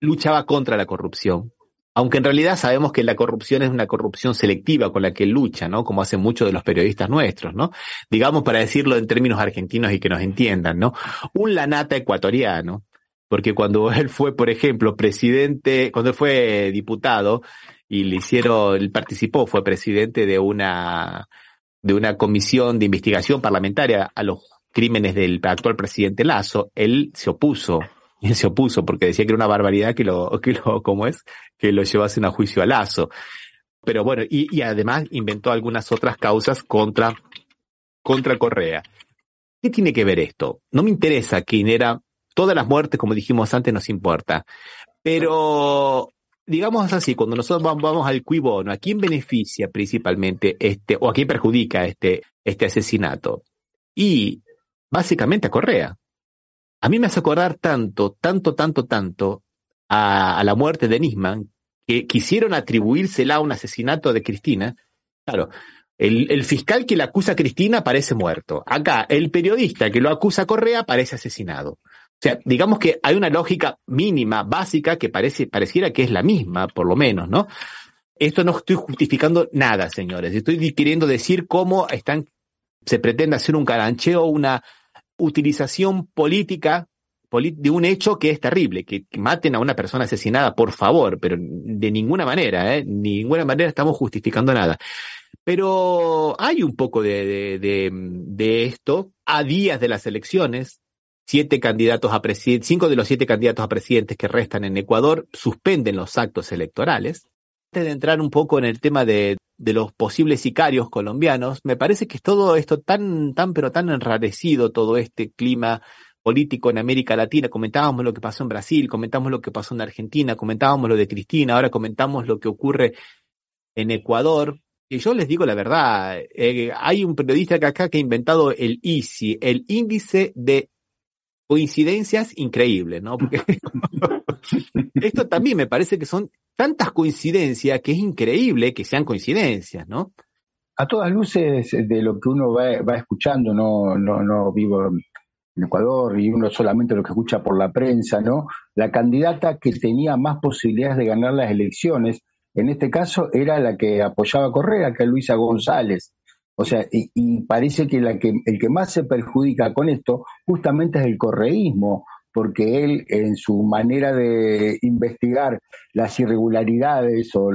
luchaba contra la corrupción. Aunque en realidad sabemos que la corrupción es una corrupción selectiva con la que lucha, ¿no? Como hacen muchos de los periodistas nuestros, ¿no? Digamos para decirlo en términos argentinos y que nos entiendan, ¿no? Un lanata ecuatoriano. Porque cuando él fue, por ejemplo, presidente, cuando él fue diputado y le hicieron, él participó, fue presidente de una, de una comisión de investigación parlamentaria a los crímenes del actual presidente Lazo, él se opuso, él se opuso porque decía que era una barbaridad que lo, que lo, ¿cómo es? Que lo llevasen a juicio a Lazo. Pero bueno, y, y además inventó algunas otras causas contra, contra Correa. ¿Qué tiene que ver esto? No me interesa quién era, todas las muertes, como dijimos antes, nos importa. Pero, digamos así, cuando nosotros vamos al cuibono, ¿a quién beneficia principalmente este, o a quién perjudica este, este asesinato? Y básicamente a Correa. A mí me hace acordar tanto, tanto, tanto, tanto a, la muerte de Nisman, que quisieron atribuírsela a un asesinato de Cristina. Claro, el, el, fiscal que la acusa a Cristina parece muerto. Acá, el periodista que lo acusa a Correa parece asesinado. O sea, digamos que hay una lógica mínima, básica, que parece, pareciera que es la misma, por lo menos, ¿no? Esto no estoy justificando nada, señores. Estoy queriendo decir cómo están, se pretende hacer un carancheo, una, utilización política de un hecho que es terrible, que, maten a una persona asesinada, por favor, pero de ninguna manera, ¿eh? de ninguna manera estamos justificando nada. Pero hay un poco de, esto a días de las elecciones. Siete candidatos a cinco de los siete candidatos a presidentes que restan en Ecuador suspenden los actos electorales. Antes de entrar un poco en el tema de, de los posibles sicarios colombianos, me parece que es todo esto tan, tan, pero tan enrarecido, todo este clima político en América Latina. Comentábamos lo que pasó en Brasil, comentamos lo que pasó en Argentina, comentábamos lo de Cristina, ahora comentamos lo que ocurre en Ecuador. Y yo les digo la verdad, eh, hay un periodista acá que ha inventado el ICI, el índice de coincidencias increíbles, ¿no? Porque esto también me parece que son tantas coincidencias que es increíble que sean coincidencias, ¿no? A todas luces de lo que uno va, escuchando, no, no, no vivo en Ecuador y uno solamente lo que escucha por la prensa, ¿no? La candidata que tenía más posibilidades de ganar las elecciones, en este caso era la que apoyaba a Correa, que es Luisa González. O sea, y, parece que, la que el que más se perjudica con esto justamente es el correísmo, porque él en su manera de investigar las irregularidades o,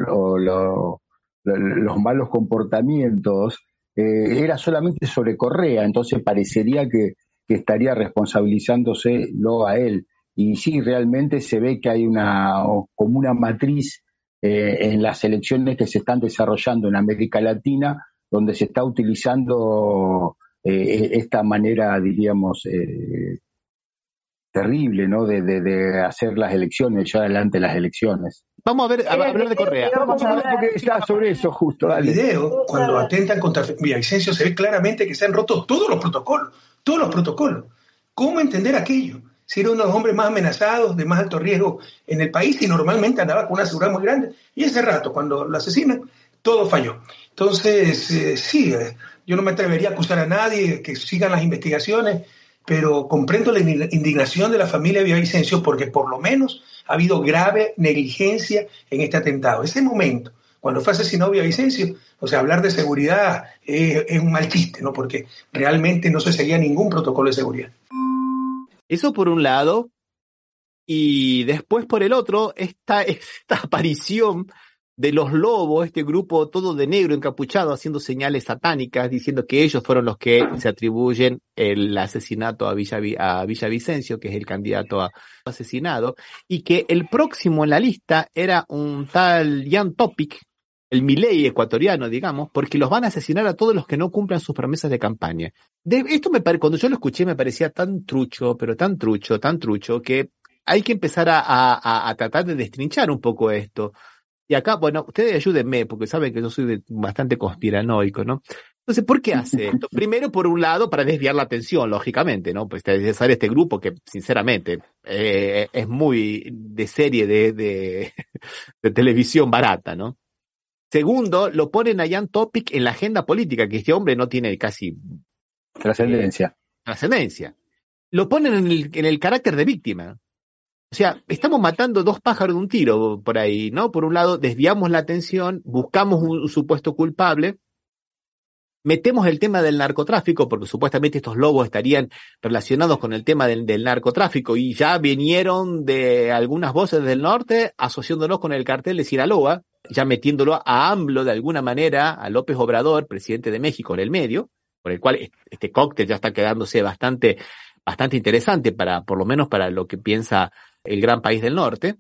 los malos comportamientos eh, era solamente sobre Correa, entonces parecería que, estaría responsabilizándose lo a él. Y sí, realmente se ve que hay una como una matriz eh, en las elecciones que se están desarrollando en América Latina, donde se está utilizando eh, esta manera, diríamos, eh, terrible, ¿no? De, de, de, hacer las elecciones, ya adelante las elecciones. Vamos a ver, a, hablar de Correa. Vamos a hablar sobre eso, justo. El video, cuando atentan contra Villavicencio, se ve claramente que se han roto todos los protocolos, todos los protocolos. ¿Cómo entender aquello? Si era uno de los hombres más amenazados, de más alto riesgo en el país y normalmente andaba con una seguridad muy grande. Y ese rato, cuando lo asesinan, todo falló. Entonces, eh, sí, eh, yo no me atrevería a acusar a nadie, que sigan las investigaciones, pero comprendo la indignación de la familia de Villavicencio porque por lo menos ha habido grave negligencia en este atentado. Ese momento, cuando fue asesinado Villavicencio, o sea, hablar de seguridad es, un mal chiste, ¿no? Porque realmente no se seguía ningún protocolo de seguridad. Eso por un lado, y después por el otro, esta, esta aparición de los lobos, este grupo todo de negro encapuchado haciendo señales satánicas, diciendo que ellos fueron los que se atribuyen el asesinato a, Villa, a Villavicencio, que es el candidato a asesinado, y que el próximo en la lista era un tal Jan Topic, el Milei ecuatoriano, digamos, porque los van a asesinar a todos los que no cumplan sus promesas de campaña. De, esto me cuando yo lo escuché me parecía tan trucho, pero tan trucho, tan trucho, que hay que empezar a, a, a tratar de destrinchar un poco esto. Y acá, bueno, ustedes ayúdenme, porque saben que yo soy bastante conspiranoico, ¿no? Entonces, ¿por qué hace esto? Primero, por un lado, para desviar la atención, lógicamente, ¿no? Pues deshacer este grupo que, sinceramente, eh, es muy de serie de, de, de televisión barata, ¿no? Segundo, lo ponen a Jan Topic en la agenda política, que este hombre no tiene casi trascendencia. Eh, trascendencia. Lo ponen en el, en el carácter de víctima. O sea, estamos matando dos pájaros de un tiro por ahí, ¿no? Por un lado, desviamos la atención, buscamos un supuesto culpable, metemos el tema del narcotráfico, porque supuestamente estos lobos estarían relacionados con el tema del, narcotráfico y ya vinieron de algunas voces del norte asociándonos con el cartel de Sinaloa, ya metiéndolo a AMLO de alguna manera, a López Obrador, presidente de México, en el medio, por el cual este cóctel ya está quedándose bastante, bastante interesante para, por lo menos para lo que piensa el gran país del norte.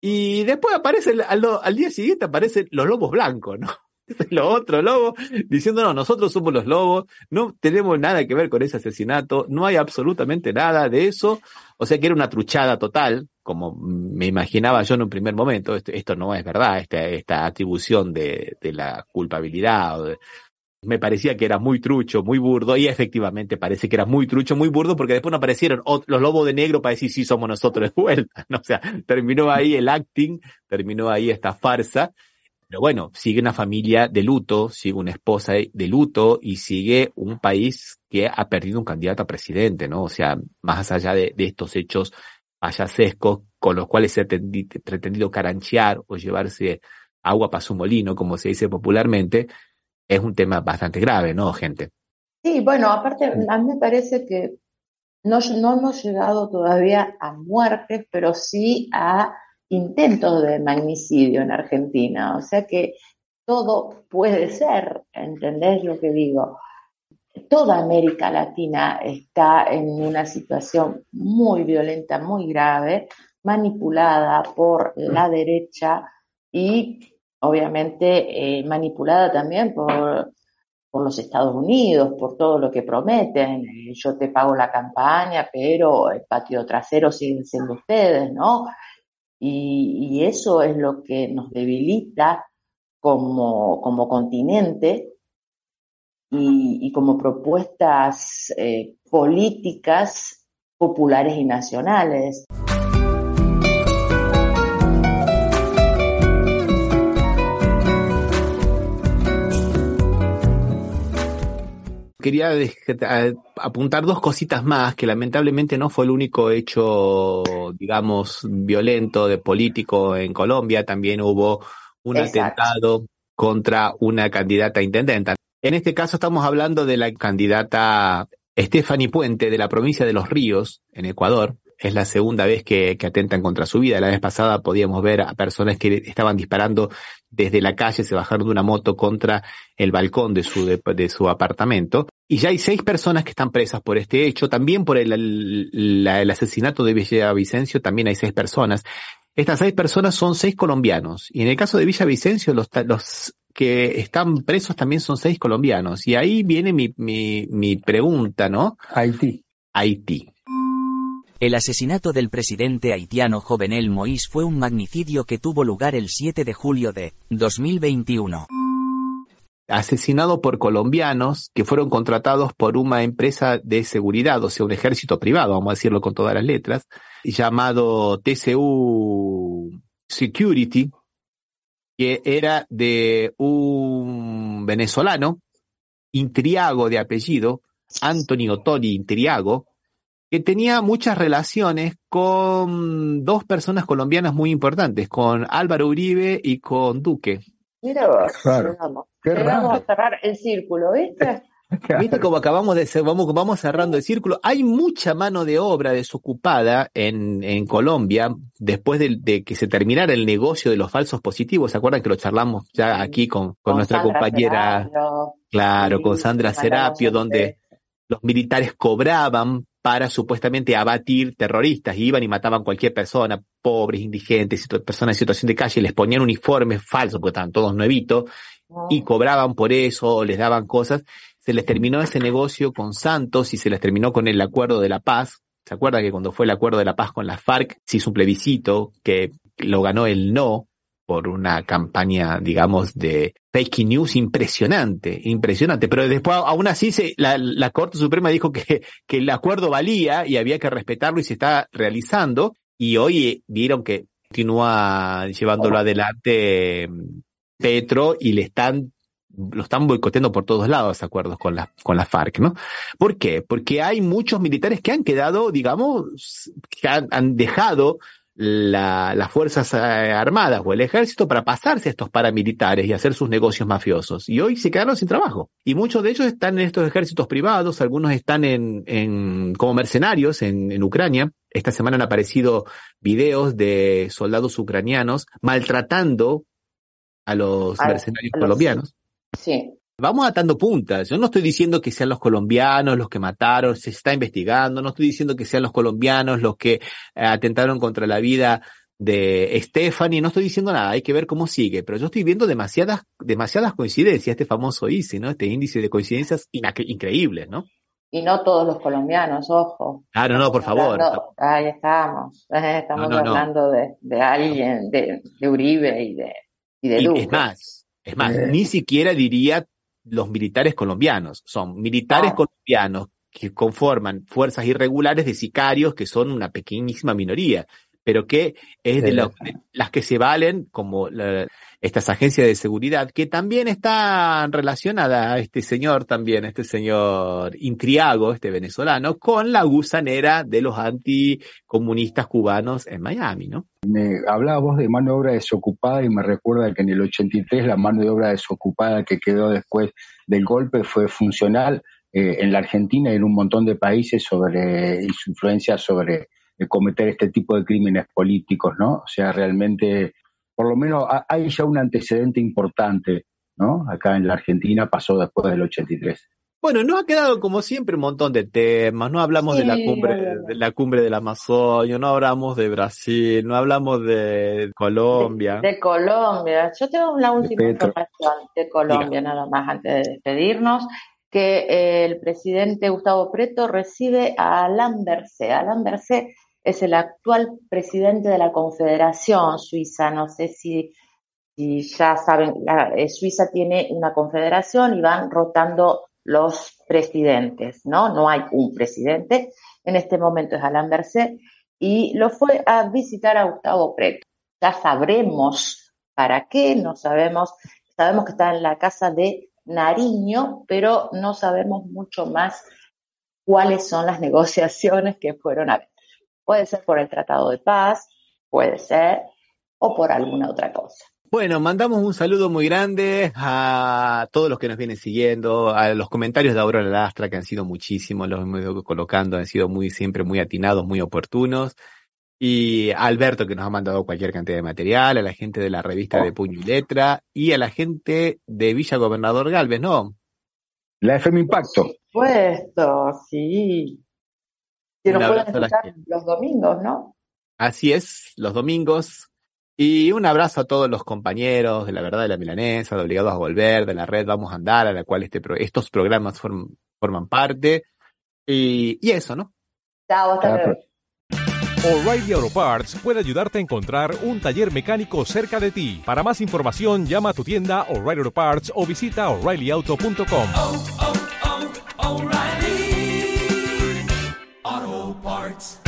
Y después aparece, al, al día siguiente aparecen los lobos blancos, ¿no? los otros lobos, diciendo, no, nosotros somos los lobos, no tenemos nada que ver con ese asesinato, no hay absolutamente nada de eso, o sea que era una truchada total, como me imaginaba yo en un primer momento, esto, esto no es verdad, esta, esta atribución de, de la culpabilidad, de, me parecía que era muy trucho, muy burdo, y efectivamente parece que era muy trucho, muy burdo, porque después no aparecieron los lobos de negro para decir sí somos nosotros de vuelta, ¿no? O sea, terminó ahí el acting, terminó ahí esta farsa, pero bueno, sigue una familia de luto, sigue una esposa de luto y sigue un país que ha perdido un candidato a presidente, ¿no? O sea, más allá de, estos hechos payasescos con los cuales se ha pretendido caranchear o llevarse agua para su molino, como se dice popularmente, es un tema bastante grave, ¿no, gente? Sí, bueno, aparte, a mí me parece que no, no hemos llegado todavía a muertes, pero sí a intentos de magnicidio en Argentina. O sea que todo puede ser, ¿entendés lo que digo? Toda América Latina está en una situación muy violenta, muy grave, manipulada por la derecha y obviamente eh, manipulada también por, por los Estados Unidos, por todo lo que prometen. Yo te pago la campaña, pero el patio trasero siguen siendo ustedes, ¿no? Y, eso es lo que nos debilita como, como continente y, y como propuestas eh, políticas populares y nacionales. Quería apuntar dos cositas más, que lamentablemente no fue el único hecho, digamos, violento de político en Colombia, también hubo un Exacto. atentado contra una candidata intendenta. En este caso estamos hablando de la candidata Stephanie Puente de la provincia de Los Ríos, en Ecuador. Es la segunda vez que, que, atentan contra su vida. La vez pasada podíamos ver a personas que estaban disparando desde la calle, se bajaron de una moto contra el balcón de su, de, de su apartamento. Y ya hay seis personas que están presas por este hecho. También por el, el, el asesinato de Villavicencio también hay seis personas. Estas seis personas son seis colombianos. Y en el caso de Villavicencio, los, los que están presos también son seis colombianos. Y ahí viene mi, mi, mi pregunta, ¿no? Haití. Haití. El asesinato del presidente haitiano Jovenel Moïse fue un magnicidio que tuvo lugar el 7 de julio de 2021. Asesinado por colombianos que fueron contratados por una empresa de seguridad, o sea, un ejército privado, vamos a decirlo con todas las letras, llamado TCU Security, que era de un venezolano, Intriago de apellido, Antonio Toni Intriago, que tenía muchas relaciones con dos personas colombianas muy importantes, con Álvaro Uribe y con Duque. Mira vos, claro. llegamos, llegamos a cerrar el círculo, ¿viste? ¿Viste cómo acabamos de ser, vamos, vamos cerrando el círculo? Hay mucha mano de obra desocupada en, en Colombia después de, de, que se terminara el negocio de los falsos positivos. ¿Se acuerdan que lo charlamos ya aquí con, con, con nuestra Sandra compañera? Serapio, claro, sí, con Sandra Serapio, donde los militares cobraban para supuestamente abatir terroristas. Iban y mataban cualquier persona, pobres, indigentes, personas en situación de calle, les ponían uniformes falsos, porque estaban todos nuevitos, y cobraban por eso, les daban cosas. Se les terminó ese negocio con Santos y se les terminó con el acuerdo de la paz. ¿Se acuerda que cuando fue el acuerdo de la paz con las FARC se hizo un plebiscito que lo ganó el no, por una campaña, digamos, de fake news impresionante, impresionante. Pero después, aún así, se, la, la Corte Suprema dijo que, que el acuerdo valía y había que respetarlo y se está realizando. Y hoy vieron que continúa llevándolo adelante Petro y le están lo están boicoteando por todos lados acuerdos con la, con la FARC, ¿no? ¿Por qué? Porque hay muchos militares que han quedado, digamos, que han, han dejado la, las Fuerzas Armadas o el Ejército para pasarse a estos paramilitares y hacer sus negocios mafiosos. Y hoy se quedaron sin trabajo. Y muchos de ellos están en estos ejércitos privados, algunos están en, en como mercenarios en, en Ucrania. Esta semana han aparecido videos de soldados ucranianos maltratando a los a, mercenarios los, colombianos. Sí. Vamos atando puntas. Yo no estoy diciendo que sean los colombianos los que mataron, se está investigando, no estoy diciendo que sean los colombianos los que eh, atentaron contra la vida de Stephanie, no estoy diciendo nada, hay que ver cómo sigue, pero yo estoy viendo demasiadas, demasiadas coincidencias, este famoso ICE, ¿no? Este índice de coincidencias increíbles, ¿no? Y no todos los colombianos, ojo. Claro, no, por favor. Hablando, ahí estamos, estamos no, no, hablando no. De, de, alguien, de, de, Uribe y de, y de y. Es más, es más, eh. ni siquiera diría los militares colombianos. Son militares ah. colombianos que conforman fuerzas irregulares de sicarios que son una pequeñísima minoría, pero que es de, lo, de las que se valen como la, estas agencias de seguridad, que también están relacionadas a este señor también, este señor Intriago, este venezolano, con la gusanera de los anticomunistas cubanos en Miami, ¿no? Me hablaba vos de mano de obra desocupada y me recuerda que en el 83 la mano de obra desocupada que quedó después del golpe fue funcional eh, en la Argentina y en un montón de países sobre y su influencia sobre eh, cometer este tipo de crímenes políticos, ¿no? O sea, realmente por lo menos hay ya un antecedente importante, ¿no? Acá en la Argentina pasó después del 83. Bueno, nos ha quedado como siempre un montón de temas. No hablamos sí. de la cumbre, de la cumbre del Amazonia, no hablamos de Brasil, no hablamos de Colombia. De, de Colombia. Yo tengo una última de información de Colombia, nada más antes de despedirnos, que el presidente Gustavo Preto recibe a Alain Berset. Alain Berset es el actual presidente de la Confederación Suiza. No sé si, ya saben, eh, Suiza tiene una confederación y van rotando los presidentes, ¿no? No hay un presidente. En este momento es Alain Berset y lo fue a visitar a Gustavo Preto. Ya sabremos para qué, no sabemos. Sabemos que está en la casa de Nariño, pero no sabemos mucho más cuáles son las negociaciones que fueron a ver. Puede ser por el Tratado de Paz, puede ser, o por alguna otra cosa. Bueno, mandamos un saludo muy grande a todos los que nos vienen siguiendo, a los comentarios de Aurora Lastra, que han sido muchísimos, los hemos ido colocando, han sido muy, siempre muy atinados, muy oportunos. Y a Alberto, que nos ha mandado cualquier cantidad de material, a la gente de la revista de Puño y Letra, y a la gente de Villa Gobernador Galvez, ¿no? La FM Impacto. Puesto, sí. Que Un nos pueden escuchar los domingos, ¿no? Así es, los domingos. Y un abrazo a todos los compañeros de la verdad de la milanesa, de Obligados a Volver, de la red Vamos a Andar, a la cual este pro- estos programas form- forman parte. Y, y eso, ¿no? Chao, hasta luego. O'Reilly Auto Parts puede ayudarte a encontrar un taller mecánico cerca de ti. Para más información, llama a tu tienda O'Reilly Auto Parts o visita oreillyauto.com. O'Reilly Auto Parts.